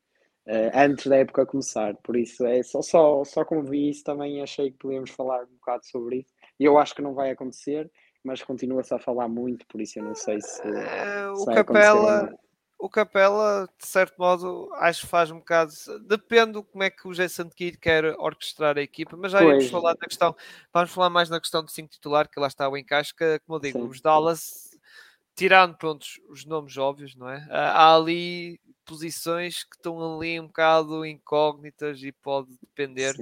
Uh, antes da época começar, por isso é só, só, só como vi isso também achei que podíamos falar um bocado sobre isso e eu acho que não vai acontecer mas continua-se a falar muito, por isso eu não sei se. É, o Capela. O Capela, de certo modo, acho que faz um bocado. Depende como é que o Jason Kidd quer orquestrar a equipa, mas já pois. iremos falar na questão. Vamos falar mais na questão do 5 titular, que lá está o encaixe, que, como eu digo, Sim. os Dallas, tirando pronto, os nomes óbvios, não é? Há ali posições que estão ali um bocado incógnitas e pode depender.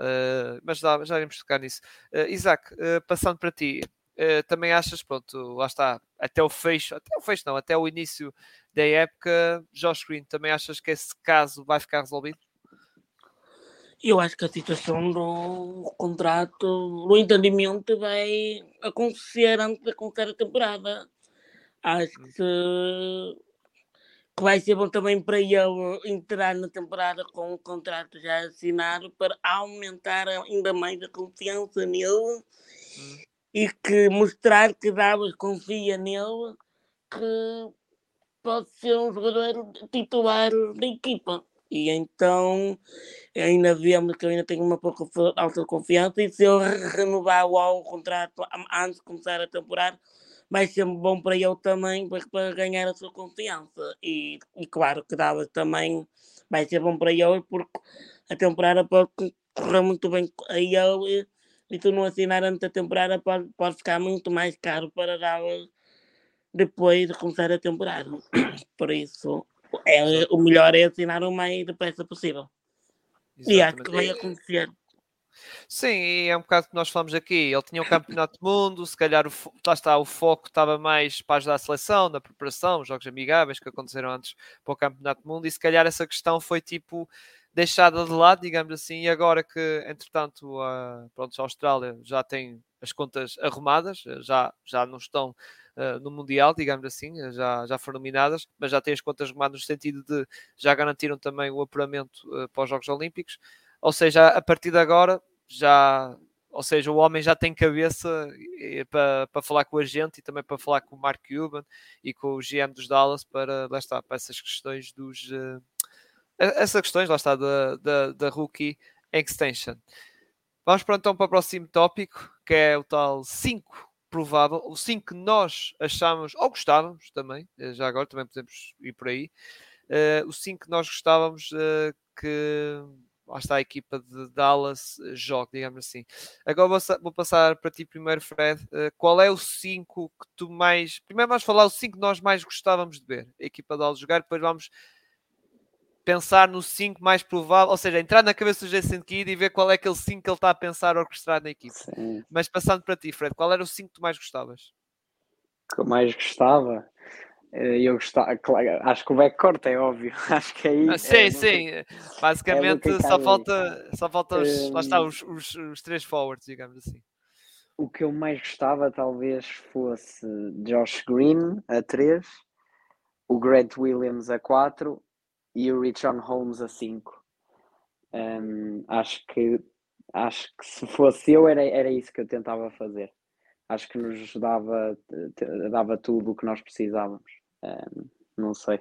Uh, mas já, já iremos tocar nisso. Uh, Isaac, uh, passando para ti, uh, também achas, pronto, lá está, até o fecho, até o fecho não, até o início da época, Josh Green, também achas que esse caso vai ficar resolvido? Eu acho que a situação do contrato, o entendimento vai acontecer antes de começar a temporada. Acho hum. que, que vai ser bom também para ele entrar na temporada com o contrato já assinado para aumentar ainda mais a confiança nele hum e que mostrar que Davos confia nele, que pode ser um jogador titular da equipa. E então ainda vemos que ainda tem uma pouca alta confiança e se ele renovar o contrato antes de começar a temporada vai ser bom para ele também para ganhar a sua confiança. E, e claro que Davos também vai ser bom para ele porque a temporada pode correr muito bem a ele e tu não assinar antes da temporada pode, pode ficar muito mais caro para dar depois de começar a temporada. Por isso, é, o melhor é assinar o mais depressa possível. Exatamente. E acho que vai acontecer. Sim, e é um bocado que nós falamos aqui. Ele tinha o um campeonato do mundo, se calhar o, lá está, o foco estava mais para ajudar a seleção, na preparação, jogos amigáveis que aconteceram antes para o campeonato do mundo, e se calhar essa questão foi tipo deixada de lado, digamos assim, e agora que, entretanto, a, pronto, a Austrália já tem as contas arrumadas, já, já não estão uh, no Mundial, digamos assim, já, já foram dominadas, mas já têm as contas arrumadas no sentido de já garantiram também o apuramento uh, para os Jogos Olímpicos, ou seja, a partir de agora já ou seja, o homem já tem cabeça para, para falar com a gente e também para falar com o Mark Cuban e com o GM dos Dallas para, lá está, para essas questões dos, uh, essas questões, lá está, da, da, da Rookie Extension. Vamos para, então para o próximo tópico, que é o tal 5 provável, o 5 que nós achamos, ou gostávamos também, eh, já agora também podemos ir por aí, uh, o 5 que nós gostávamos uh, que lá está a equipa de Dallas jogue, digamos assim. Agora vou, vou passar para ti primeiro, Fred. Uh, qual é o 5 que tu mais. Primeiro vamos falar o 5 que nós mais gostávamos de ver, a equipa de Dallas jogar, depois vamos pensar no 5 mais provável, ou seja, entrar na cabeça do Jason Kidd e ver qual é aquele 5 que ele está a pensar orquestrar na equipe. Sim. Mas passando para ti, Fred, qual era o 5 que tu mais gostavas? Que eu mais gostava? Eh, eu gostava, claro, acho que o backcourt é óbvio. Acho que aí. Ah, sim, é, sim. Basicamente é só, falta, só falta os, um, lá está, os, os, os três forwards, digamos assim. O que eu mais gostava talvez fosse Josh Green a 3, o Grant Williams a 4 e o Richon Holmes a 5. Um, acho que acho que se fosse eu era, era isso que eu tentava fazer. Acho que nos dava, dava tudo o que nós precisávamos. Um, não sei.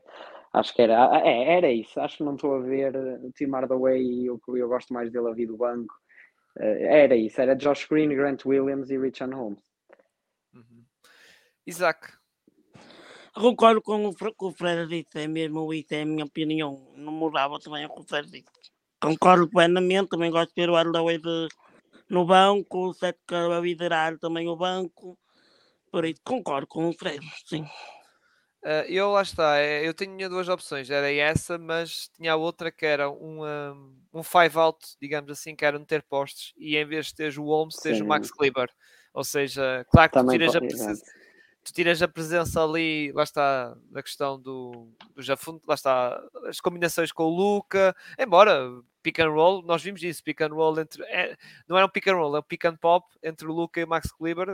Acho que era, ah, é, era isso. Acho que não estou a ver o Tim Hardaway e o que eu gosto mais dele a vir do banco. Uh, era isso. Era Josh Green, Grant Williams e Richard Holmes. Uhum. Isaac, Concordo com o, com o Fred disse, é mesmo isso, é a minha opinião. Não mudava também o que o Fred disse. concordo plenamente, também gosto de ver o Hardaway no banco, o Seth Curry a liderar também o banco, por isso concordo com o Fred, sim. Uh, eu lá está, é, eu tinha duas opções, era essa, mas tinha outra que era um, um, um five out, digamos assim, que era não ter postes, e em vez de teres o Holmes, teres o Max Kleber. Ou seja, claro que tu tiras, a presença, tu tiras a presença ali, lá está, da questão do, do Jafundo, lá está, as combinações com o Luca, embora pick and roll, nós vimos isso, pick and roll entre, é, não era um pick and roll, é um pick and pop entre o Luca e o Max Kleber,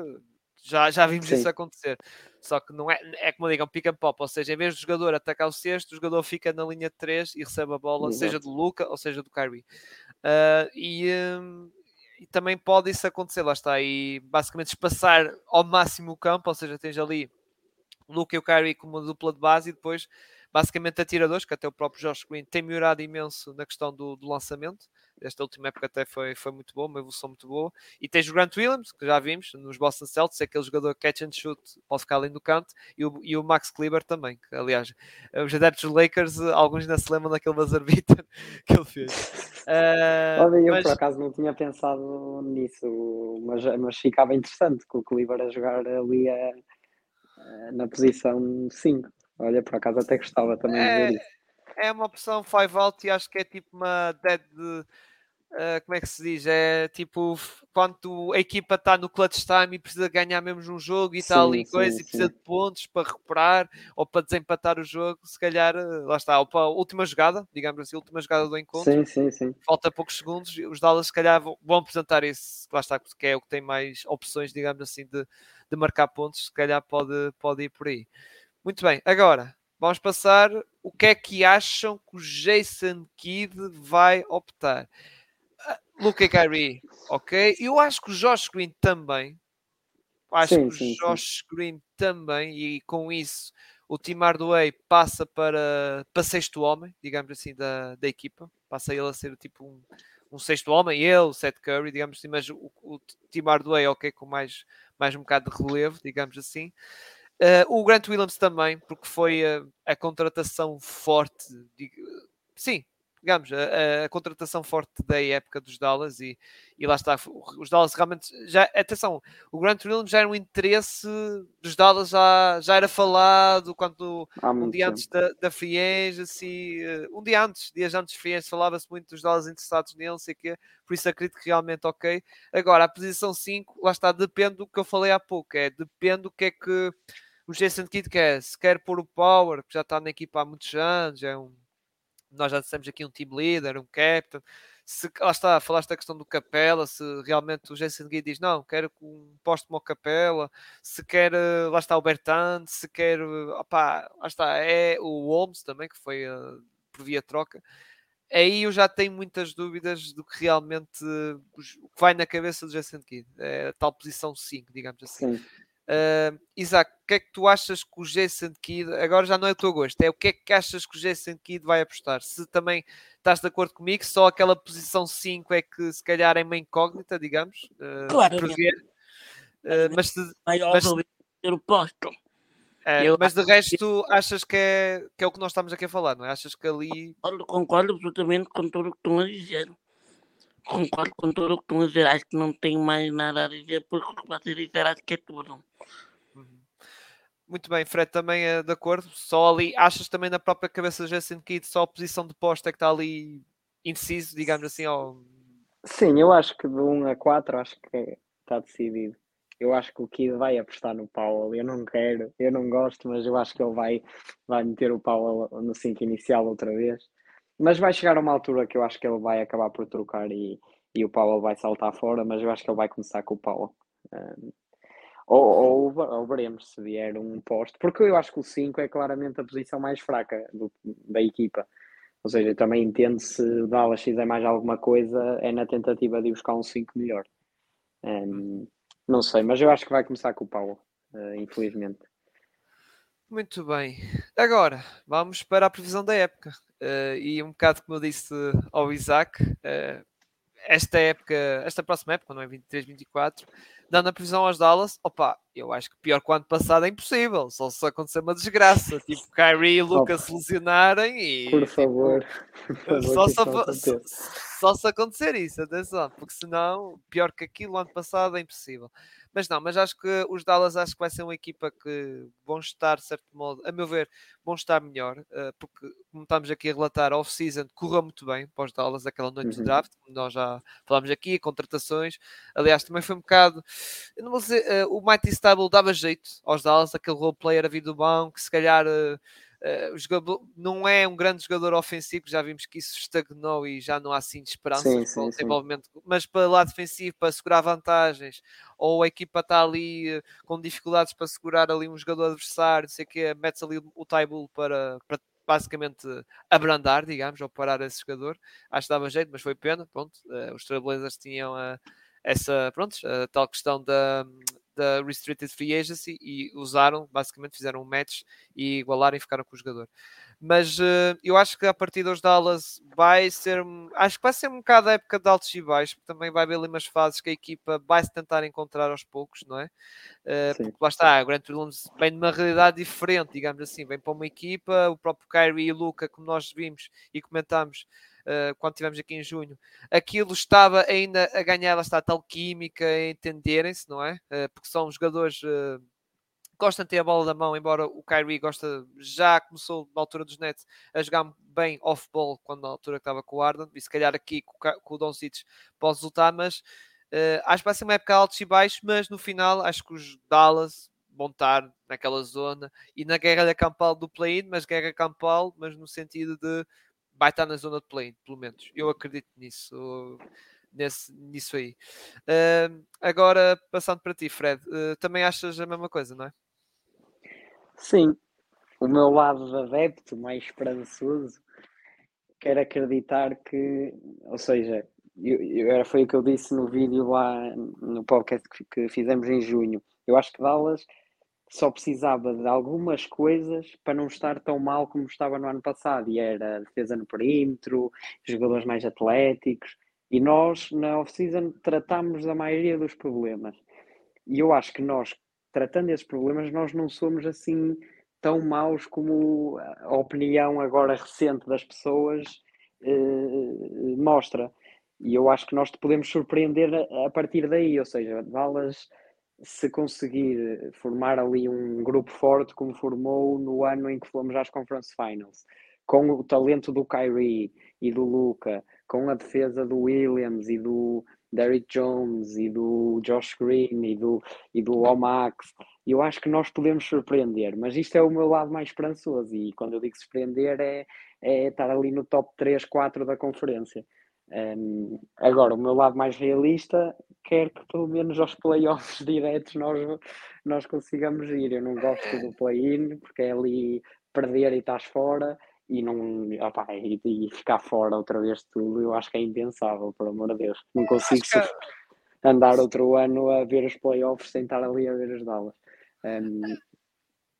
já, já vimos Sim. isso acontecer. Só que não é, é como digam, pick and pop, ou seja, em vez do jogador atacar o sexto, o jogador fica na linha de 3 e recebe a bola, Exato. seja do Luca ou seja do Kyrie. Uh, e, um, e, também pode isso acontecer, lá está, e basicamente espaçar ao máximo o campo, ou seja, tens ali o Luca e o Kyrie como dupla de base e depois basicamente atiradores, que até o próprio Josh Green tem melhorado imenso na questão do, do lançamento esta última época até foi, foi muito boa, uma evolução muito boa. E tens o Grant Williams, que já vimos nos Boston Celtics, aquele jogador catch and shoot, pode ficar ali no canto, e o, e o Max Kleber também, que aliás, os adeptos dos Lakers, alguns ainda se lembram daquele buzzer beater que ele fez. Uh, Olha, eu mas... por acaso não tinha pensado nisso, mas, mas ficava interessante com o Kleber a jogar ali a, a, na posição 5. Olha, por acaso até gostava também é... de ver isso é uma opção 5 out e acho que é tipo uma dead. Uh, como é que se diz? É tipo quando a equipa está no clutch time e precisa ganhar mesmo um jogo e sim, tal e coisa, sim, e precisa sim. de pontos para recuperar ou para desempatar o jogo, se calhar, eh, lá está, ou para a última jogada, digamos assim, a última jogada do encontro. Sim, sim, sim. Falta poucos segundos, os Dallas se calhar vão apresentar esse, lá está, que é o que tem mais opções, digamos assim, de, de marcar pontos, se calhar pode, pode ir por aí. Muito bem, agora Vamos passar o que é que acham que o Jason Kidd vai optar. Uh, Luca Kyrie, ok? Eu acho que o Josh Green também. Acho sim, que o sim, Josh sim. Green também, e com isso o Tim Hardaway passa para, para sexto homem, digamos assim, da, da equipa. Passa ele a ser tipo um, um sexto homem, ele, o Seth Curry, digamos assim, mas o, o Tim Hardaway, ok, com mais, mais um bocado de relevo, digamos assim. Uh, o Grant Williams também, porque foi a, a contratação forte, sim, digamos, a, a, contratação forte da época dos Dallas e, e lá está, os Dallas realmente já, atenção, o Grant Williams já era um interesse dos Dallas, já, já era falado quando um dia tempo. antes da, da Free Agency, eh, um dia antes, dias antes da Free Agency, falava-se muito dos Dallas interessados nele, sei que por isso acredito que realmente ok. Agora, a posição 5, lá está, depende do que eu falei há pouco, é depende do que é que o Jason Kidd quer, se quer pôr o Power, que já está na equipa há muitos anos, é um, nós já dissemos aqui um team leader, um captain. Se, lá está, falaste da questão do Capela, se realmente o Jason Kidd diz não, quero um posto como Capela, se quer, eh, lá está o Bertrand, se quer, opá, lá está, é o Holmes também, que foi uh, por via troca. Aí eu já tenho muitas dúvidas do que realmente o que vai na cabeça do Jason Kidd, é a tal posição 5, digamos assim. Sim. Uh, Isaac, o que é que tu achas que o Jason Kidd, agora já não é o teu gosto, é o que é que achas que o Jason Kidd vai apostar? Se também estás de acordo comigo, só aquela posição 5 é que se calhar é uma incógnita, digamos. Uh, claro. Uh, mas, se, mas, ter o posto. É, mas de resto, achas que é, que é o que nós estamos aqui a falar, não é? Achas que ali. Concordo absolutamente com tudo o que estão a dizer concordo com tudo o que estão a dizer. Acho que não tenho mais nada a dizer, porque o que vocês disseram acho que é tudo. Uhum. Muito bem, Fred também é de acordo. Só ali, achas também na própria cabeça de Jason Kidd, só a posição de posto é que está ali indeciso, digamos assim? Ou... Sim, eu acho que de 1 a 4 acho que está decidido. Eu acho que o Kid vai apostar no Powell. Eu não quero, eu não gosto, mas eu acho que ele vai, vai meter o Powell no 5 inicial outra vez. Mas vai chegar a uma altura que eu acho que ele vai acabar por trocar e, e o Paulo vai saltar fora, mas eu acho que ele vai começar com o Paulo. Ou, ou, ou, veremos se vier um posto, porque eu acho que o 5 é claramente a posição mais fraca do, da equipa. Ou seja, também entendo se o Dallas fizer mais alguma coisa, é na tentativa de buscar um 5 melhor. Um, não sei, mas eu acho que vai começar com o Paulo, uh, infelizmente. Muito bem. Agora, vamos para a previsão da época. Uh, e um bocado como eu disse ao Isaac, uh, esta época, esta próxima época, não é 23, 24, dando a previsão aos Dallas, opa, eu acho que pior que o ano passado é impossível, só se acontecer uma desgraça, tipo Kyrie e Lucas se lesionarem e. Por favor, por favor só, se, só se acontecer isso, atenção, porque senão, pior que aquilo, ano passado é impossível. Mas não, mas acho que os Dallas acho que vai ser uma equipa que vão estar, de certo modo, a meu ver, vão estar melhor, uh, porque como estamos aqui a relatar, a off-season correu muito bem para os Dallas, aquela noite uhum. de draft, como nós já falámos aqui, contratações. Aliás, também foi um bocado, eu não vou dizer, uh, o Mighty Stable dava jeito aos Dallas, aquele role player a vir do banco, que se calhar. Uh, o jogador não é um grande jogador ofensivo, já vimos que isso estagnou e já não há assim de esperança sim, sim, o desenvolvimento, sim. mas para o lado defensivo, para segurar vantagens, ou a equipa está ali uh, com dificuldades para segurar ali um jogador adversário, sei que metes ali o Taibull para, para basicamente abrandar, digamos, ou parar esse jogador. Acho que dava jeito, mas foi pena. Pronto, uh, os Trailblazers tinham essa, pronto, a tal questão da, da Restricted Free Agency e usaram, basicamente fizeram um match e igualaram e ficaram com o jogador. Mas uh, eu acho que a partir dos Dallas vai ser, acho que vai ser um bocado a época de altos e baixos, porque também vai haver ali umas fases que a equipa vai se tentar encontrar aos poucos, não é? Uh, porque lá está, o Grant Williams vem numa realidade diferente, digamos assim, vem para uma equipa, o próprio Kyrie e o Luca, como nós vimos e comentámos, uh, quando estivemos aqui em junho, aquilo estava ainda a ganhar, ela está tal química, a entenderem-se, não é? Uh, porque são jogadores uh, gostam de ter a bola da mão, embora o Kyrie gosta, já começou na altura dos Nets a jogar bem off-ball, quando na altura que estava com o Arden, e se calhar aqui com, com o Doncic pode resultar, mas uh, acho que vai ser uma época altos e baixos, mas no final acho que os Dallas vão estar naquela zona e na guerra da campal do play-in, mas guerra campal, mas no sentido de vai estar na zona de play, pelo menos. Eu acredito nisso, nesse, nisso aí. Uh, agora, passando para ti, Fred, uh, também achas a mesma coisa, não é? Sim. O meu lado de adepto, mais esperançoso, quer acreditar que, ou seja, eu, eu, era, foi o que eu disse no vídeo lá no podcast que, que fizemos em junho. Eu acho que Dallas só precisava de algumas coisas para não estar tão mal como estava no ano passado, e era defesa no perímetro, jogadores mais atléticos, e nós na off-season tratámos da maioria dos problemas. E eu acho que nós, tratando esses problemas, nós não somos assim tão maus como a opinião agora recente das pessoas eh, mostra. E eu acho que nós te podemos surpreender a, partir daí, ou seja, Dallas se conseguir formar ali um grupo forte como formou no ano em que fomos às Conference Finals, com o talento do Kyrie e do Luca, com a defesa do Williams e do Derrick Jones e do Josh Green e do, e do Omax, eu acho que nós podemos surpreender, mas isto é o meu lado mais esperançoso e quando eu digo surpreender é, é estar ali no top 3, 4 da conferência. Um, agora, o meu lado mais realista quer que pelo menos aos playoffs diretos nós, nós consigamos ir. Eu não gosto do play-in porque é ali perder e estás fora e não opa, e, e, ficar fora outra vez de tudo, eu acho que é impensável, por amor de Deus. Não consigo que... andar outro ano a ver os playoffs sem estar ali a ver as Dallas. Um,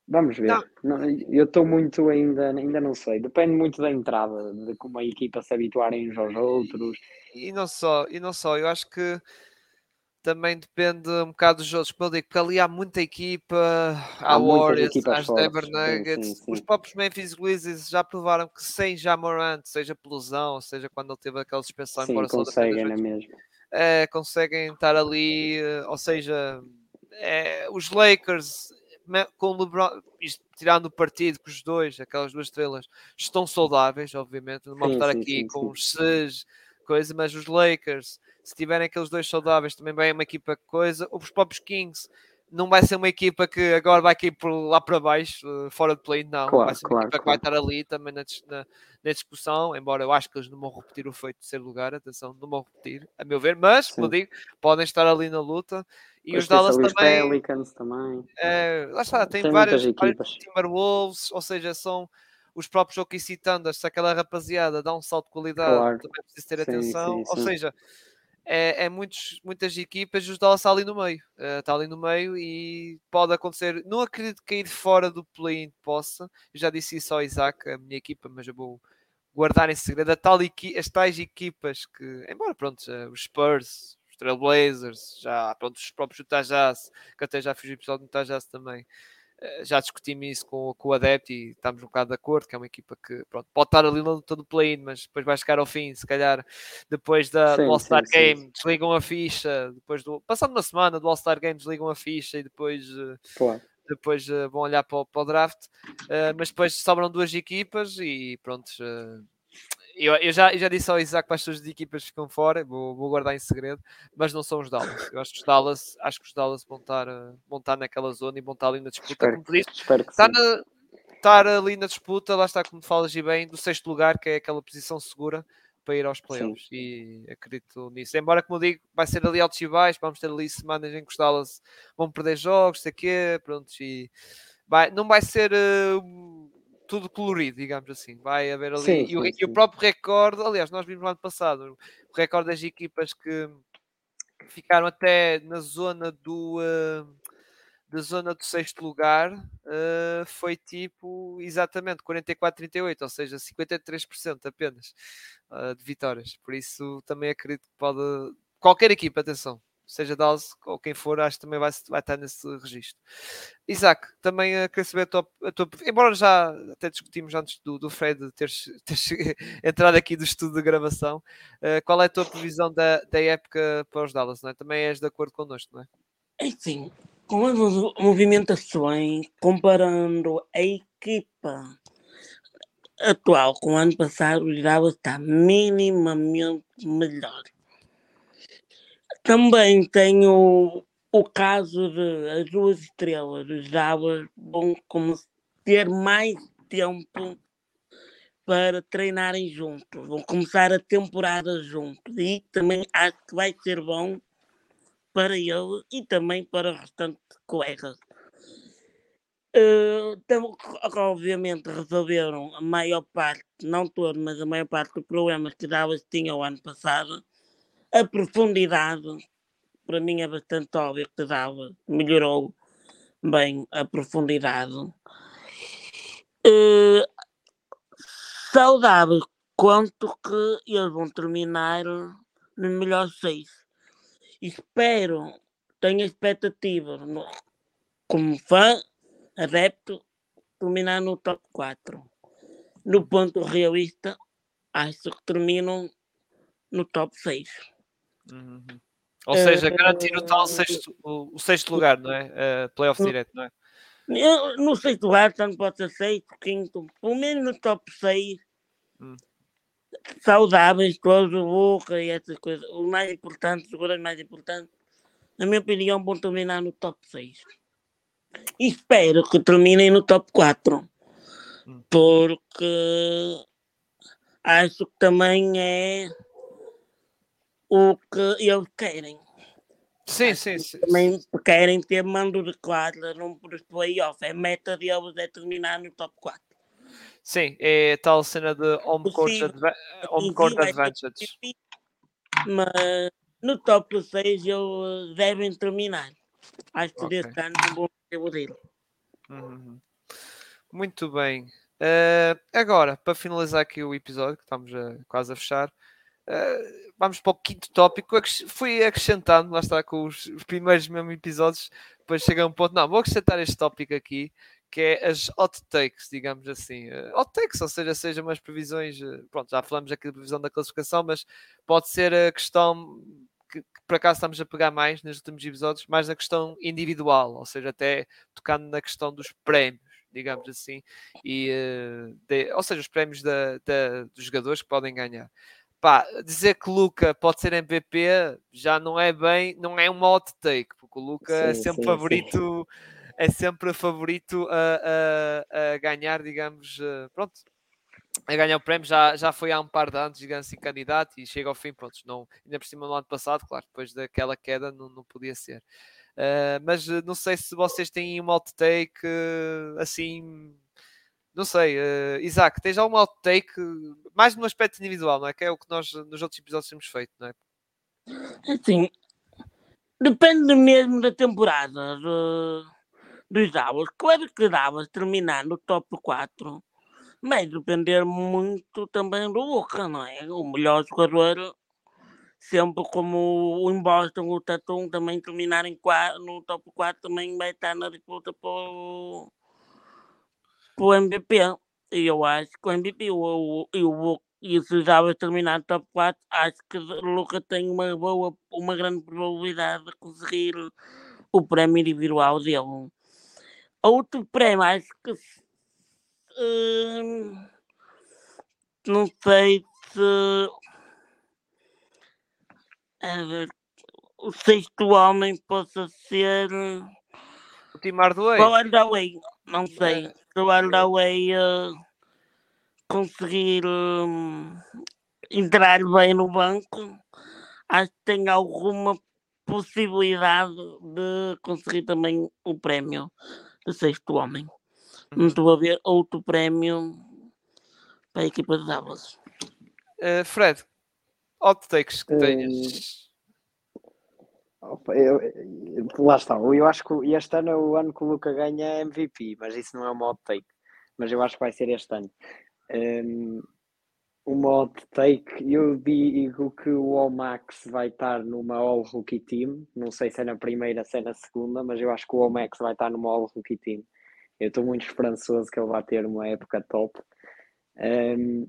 Vamos ver. Não. eu estou muito ainda, ainda não sei. Depende muito da entrada, de como a equipa se habituarem uns aos outros. E não só, e não só, eu acho que também depende um bocado dos outros, como eu digo, porque ali há muita equipa, há, há Warriors, há Denver Nuggets, sim, sim, sim. os próprios Memphis Grizzlies já provaram que sem Jamorant, seja por lesão, seja quando ele teve aquela suspensão, sim, embora conseguem, é mesmo. É, conseguem estar ali, eh, ou seja, é, os Lakers com o LeBron, isto, tirando o partido com os dois, aquelas duas estrelas, estão saudáveis, obviamente. Não vamos estar aqui sim, com os seis coisa, mas os Lakers, se tiverem aqueles dois saudáveis, também vai uma equipa coisa. Os próprios Kings não vai ser uma equipa que agora vai cair por lá para baixo, fora de play, não. Claro, vai ser uma claro, equipa claro. que vai estar ali também na, na, na, discussão, embora eu acho que eles não vão repetir o feito de ser lugar, atenção, não vão repetir, a meu ver, mas, como digo, podem estar ali na luta. E pois os Dallas também. Pelicans também. É, lá está, tem, tem várias equipas. Timberwolves, ou seja, são os próprios OKC Thunder, se aquela rapaziada dá um salto de qualidade, claro. também precisa ter sim, atenção. Sim, ou seja, é, é muitos, muitas equipas, os Dallas está ali no meio. Uh, está ali no meio e pode acontecer. Não acredito que cair fora do play-in possa. Eu já disse isso ao Isaac, a minha equipa, mas eu vou, guardar em segredo a tal equi as tais equipas que, embora pronto, os Spurs, os Trailblazers, já pronto, os próprios Utah Jazz, que até já fiz o episódio do Utah Jazz também, eh, já discutimos isso com, com o Adept e estamos um bocado de acordo, que é uma equipa que pronto, pode estar ali na luta do play-in, mas depois vai chegar ao fim, se calhar depois da, sim, do All-Star Game, sim. desligam a ficha, depois do, passando uma semana do All-Star Game, desligam a ficha e depois, eh, claro. Depois uh, vão olhar para o, para o draft, uh, mas depois sobram duas equipas e pronto. Uh, eu, eu, já, eu já disse ao Isaac para as suas equipas ficam fora, vou, vou, guardar em segredo, mas não são os Dallas. Eu acho que os Dallas, acho que os Dallas vão estar, vão estar naquela zona e vão estar ali na disputa. Espero, como disse, espero que está na, estar ali na disputa, lá está como falas e bem, do sexto lugar, que é aquela posição segura para ir aos playoffs. Sim. E acredito nisso. Embora, como digo, vai ser ali altos e baixos, vamos ter ali semanas em que os Dallas vão perder jogos, sei quê, pronto, e vai, não vai ser. Uh, tudo colorido, digamos assim. Vai haver ali. Sim, e, o, e, o, próprio recorde, aliás, nós vimos no ano passado o recorde das equipas que ficaram até na zona do. Uh, da zona do sexto lugar uh, foi tipo exatamente 44-38, ou seja, 53% apenas uh, de vitórias. Por isso também acredito que pode. Qualquer equipa, atenção, seja Dallas ou quem for, acho que também vai, vai estar nesse registro. Isaac, também uh, queria saber a tua, a tua, Embora já até discutimos antes do, do Fred ter, entrado aqui do estudo de gravação, uh, qual é a tua previsão da, da época para os Dallas? Não é? Também és de acordo connosco, não é? É sim, com as movimentações, comparando a equipa atual com o ano passado, o Dallas está minimamente melhor? Também tenho o caso de as duas estrelas dos Dallas vão ter mais tempo para treinarem juntos, vão começar a temporada juntos e também acho que vai ser bom para ele e também para os restantes colegas. Uh, então, obviamente resolveram a maior parte, não todo, mas a maior parte dos problemas que Dallas tinha o ano passado a profundidade, para mim é bastante óbvio que dava, melhorou bem a profundidade. Uh, saudável quanto que eles vão terminar no melhor seis. Espero, tenho expectativa, no, como fã, adepto, terminar no top 4. No ponto realista, acho que terminam no top 6. Uhum. Ou seja, garantir o tal sexto, o, o sexto lugar, não é? Uh, playoff direto, não é? Eu, no sexto lugar, tanto pode ser sexto, quinto, pelo menos no top 6. Hum. Saudáveis, o Boca e essas coisas. O mais importante, os mais importantes, na minha opinião, vão terminar no top 6. E espero que terminem no top 4. Hum. Porque acho que também é o que eles querem. Sim, sim, sim. Também querem ter mando de quadra não por playoff. É meta deles é terminar no top 4. Sim, é tal cena de home court, adva home court advantage. Mas no top 6 eles devem terminar. Acho que okay. deste ano vão ter o dele. Uhum. Muito bem. Uh, agora, para finalizar aqui o episódio, que estamos a, quase a fechar, Uh, vamos para o quinto tópico. Fui acrescentando, lá está com os, os primeiros mesmo episódios, depois chega a um ponto. Não, vou acrescentar este tópico aqui, que é as hot takes, digamos assim. Uh, hot takes, ou seja, sejam umas previsões. Uh, pronto, já falamos aqui da previsão da classificação, mas pode ser a questão que, que, por acaso estamos a pegar mais nos últimos episódios, mais na questão individual, ou seja, até tocando na questão dos prémios digamos assim, e, de, ou seja, os prémios da, da, dos jogadores que podem ganhar pá, dizer que Luca pode ser MVP já não é bem, não é um hot take, porque o Luca é sim, é sempre sim, favorito, sim. É sempre favorito a, a, a ganhar, digamos, eh, pronto, a ganhar o prémio, já, já foi há um par de anos, digamos assim, candidato e chega ao fim, pronto, não, ainda por cima no ano passado, claro, depois daquela queda não, não podia ser. Uh, mas não sei se vocês têm um hot take assim não sei, uh, Isaac, tens algum outtake mais no aspecto individual, não é? Que é o que nós nos outros episódios temos feito, não é? Assim, depende mesmo da temporada de, dos Davos. Claro que Davos terminar no top 4 Vai depender muito também do Luca, não é? O melhor jogador, sempre como o Boston, o Tatum também terminar em quatro, no top 4 também vai estar na disputa para o MVP. E eu acho que o MVP o, o, o, e se já vai terminar no top 4, acho que o Luca tem uma boa, uma grande probabilidade de conseguir o prémio individual dele. Outro prémio, acho que hum, não sei se ver, o sexto homem possa ser o Tim Hardaway. O Hardaway, não sei. Se o Hardaway uh, conseguir uh, entrar bem no banco, acho que tem alguma possibilidade de conseguir também o prémio de sexto homem. Não uhum. estou a ver outro prémio para a equipa de Dallas. Uh, Fred, hot takes que tens? Eu, lá está, eu acho que este ano é o ano que o Luca ganha MVP, mas isso não é uma hot take. Mas eu acho que vai ser este ano. Um, uma hot take, eu digo que o Omax vai estar numa All Rookie Team. Não sei se é na primeira, se é na segunda, mas eu acho que o Omax vai estar numa All Rookie Team. Eu estou muito esperançoso que ele vai ter uma época top. Um,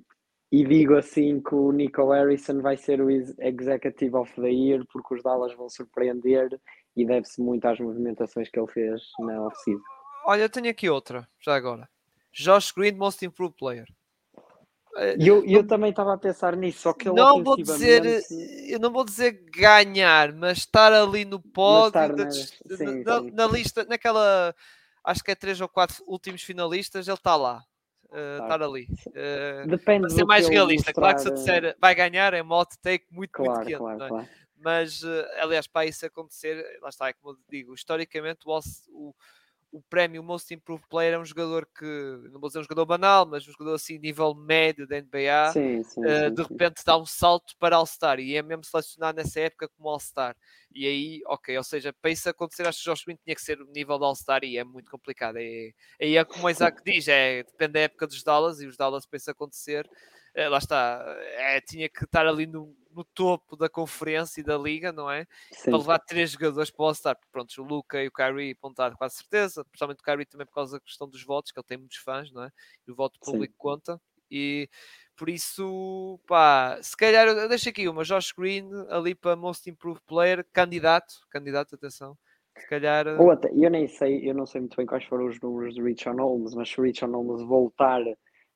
e digo assim que o Nico Harrison vai ser o Executive of the Year porque os Dallas vão surpreender e deve-se muito às movimentações que ele fez na off-season. Olha, eu tenho aqui outra, já agora. Josh Green, Most Improved Player. E eu, eu também estava a pensar nisso, só que ele não vou dizer, eu não vou dizer ganhar, mas estar ali no pódio, na, sim, na, sim. na, lista, naquela, acho que é três ou quatro últimos finalistas, ele está lá. Uh, estar ali. Uh, Depende ser mais realista. Mostrar... Claro que se eu disser vai ganhar, é moto take muito, claro, muito quente. Claro, é? claro. Mas, uh, aliás, para isso acontecer, lá está, é como eu digo, historicamente o, o o prémio Most Improved Player é um jogador que, não vou dizer um jogador banal, mas um jogador assim, nível médio da NBA, sim, sim, uh, sim, de repente dá um salto para All-Star e é mesmo selecionado nessa época como All-Star. E aí, ok, ou seja, para isso acontecer, acho que o Josh Green tinha que ser o nível de All-Star e é muito complicado. É, aí é como o Isaac diz, é, depende da época dos Dallas e os Dallas para isso acontecer, é, lá está, é, tinha que estar ali no no topo da conferência e da liga, não é? Sim. Para levar três jogadores para o All-Star. Pronto, o Luca e o Kyrie apontaram quase certeza, principalmente o Kyrie também por causa da questão dos votos, que ele tem muitos fãs, não é? E o voto público Sim. conta. E por isso, pá, se calhar eu deixo aqui uma Josh Green ali para Most Improved Player, candidato, candidato, atenção. Se calhar. Ou até, eu nem sei, eu não sei muito bem quais foram os números de Richard Holmes, mas se o Richard Holmes voltar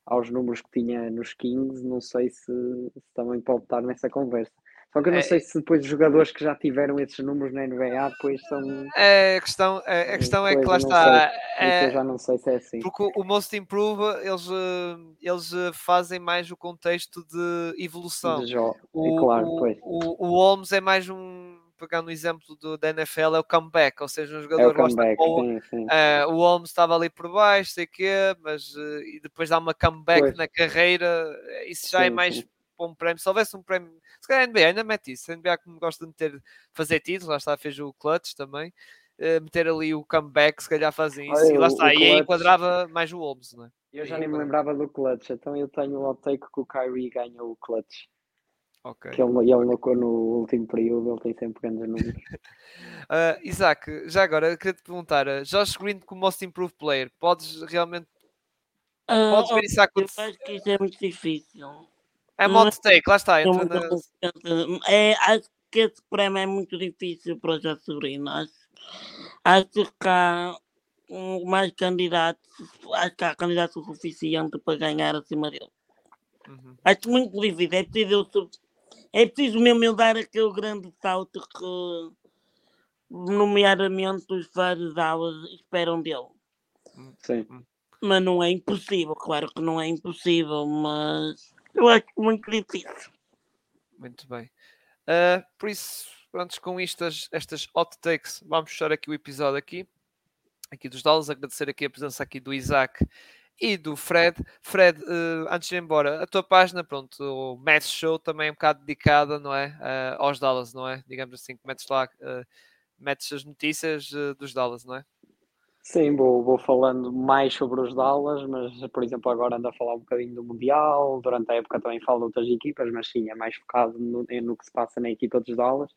aos números que tinha nos Kings, não sei se, se também pode estar nessa conversa. Só que eu não é, sei se depois os jogadores que já tiveram esses números na NBA depois são. É, a questão, é, a questão é que lá está. é, eu já não sei se é assim. Porque o Most Improve eles, eh, eles eh, fazem mais o contexto de evolução. De o, é claro, o, o, o Holmes é mais um pegando o exemplo do, da NFL, é o comeback, ou seja, um jogador é gosta sim, sim. Uh, o Holmes estava ali por baixo, sei quê, mas uh, e depois dá uma comeback pois. na carreira, isso já é sim, é mais sim. para um prémio. Se houvesse um prémio, se calhar a NBA ainda mete isso, a NBA como gosta de meter, fazer títulos, lá está, fez o clutch também. Uh, meter ali o comeback, se calhar fazem isso, Olha, e lá está, e aí enquadrava mais o Holmes, não é? Eu já nem me lembrava do clutch, então eu tenho o take que o Kyrie ganha o clutch. Okay. Que ele, ele marcou no último período, ele tem sempre grandes números. uh, Isaac, já agora, queria te perguntar: uh, Josh Green como Most Improved Player, podes realmente. Uh, podes ver isso acontecer? Eu acho que isso é muito difícil. É mod take, lá está. Entra na... é, acho que esse prémio é muito difícil para o Josh Green. Acho, acho que há mais candidatos, acho que há candidatos suficiente para ganhar acima dele. Uhum. Acho muito difícil. É preciso é preciso mesmo eu dar aquele grande salto que, nomeadamente, os vários aulas esperam dele. Sim. Mas não é impossível, claro que não é impossível, mas eu acho muito difícil. Muito bem. Uh, por isso, antes com estas, estas hot takes, vamos fechar aqui o episódio aqui, aqui dos Dallas, agradecer aqui a presença aqui do Isaac e do Fred. Fred, uh, antes de ir embora, a tua página, pronto, o Match Show também é um bocado dedicada, não é? Uh, aos Dallas, não é? Digamos assim, que metes lá, uh, metes as notícias dos Dallas, não é? Sim, vou, vou falando mais sobre os Dallas, mas por exemplo agora ando a falar um bocadinho do Mundial, durante a época também falo de outras equipas, mas sim, é mais focado no, no que se passa na equipa dos Dallas,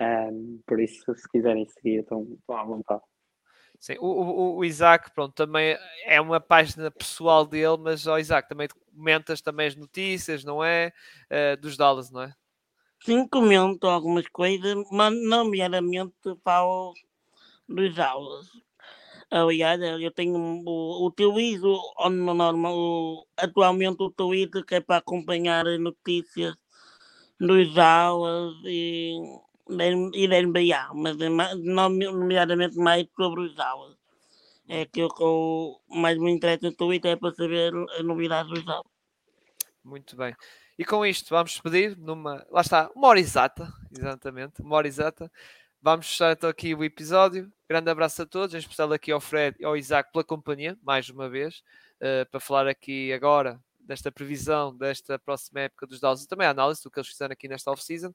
um, por isso se quiserem seguir estão, estão à vontade. Sim, o, o, o, Isaac, pronto, também é uma página pessoal dele, mas o Isaac também comentas também as notícias, não é? Uh, dos Dallas, não é? Sim, comento algumas coisas, mas nomeadamente falo dos Dallas. Aliás, eu tenho utilizo normal, atualmente o Twitter que é para acompanhar as notícias dos Dallas e da NBA, mas nomeadamente mais sobre os aulas. É aquilo que eu mais me interessa no Twitter é para saber as novidades dos aulas. Muito bem. E com isto vamos pedir numa. Lá está, uma hora exata, exatamente, uma hora exata. Vamos fechar então aqui o episódio. Grande abraço a todos, em especial aqui ao Fred e ao Isaac pela companhia, mais uma vez, uh, para falar aqui agora desta previsão desta próxima época dos Dallas e também a análise do que eles fizeram aqui nesta off-season.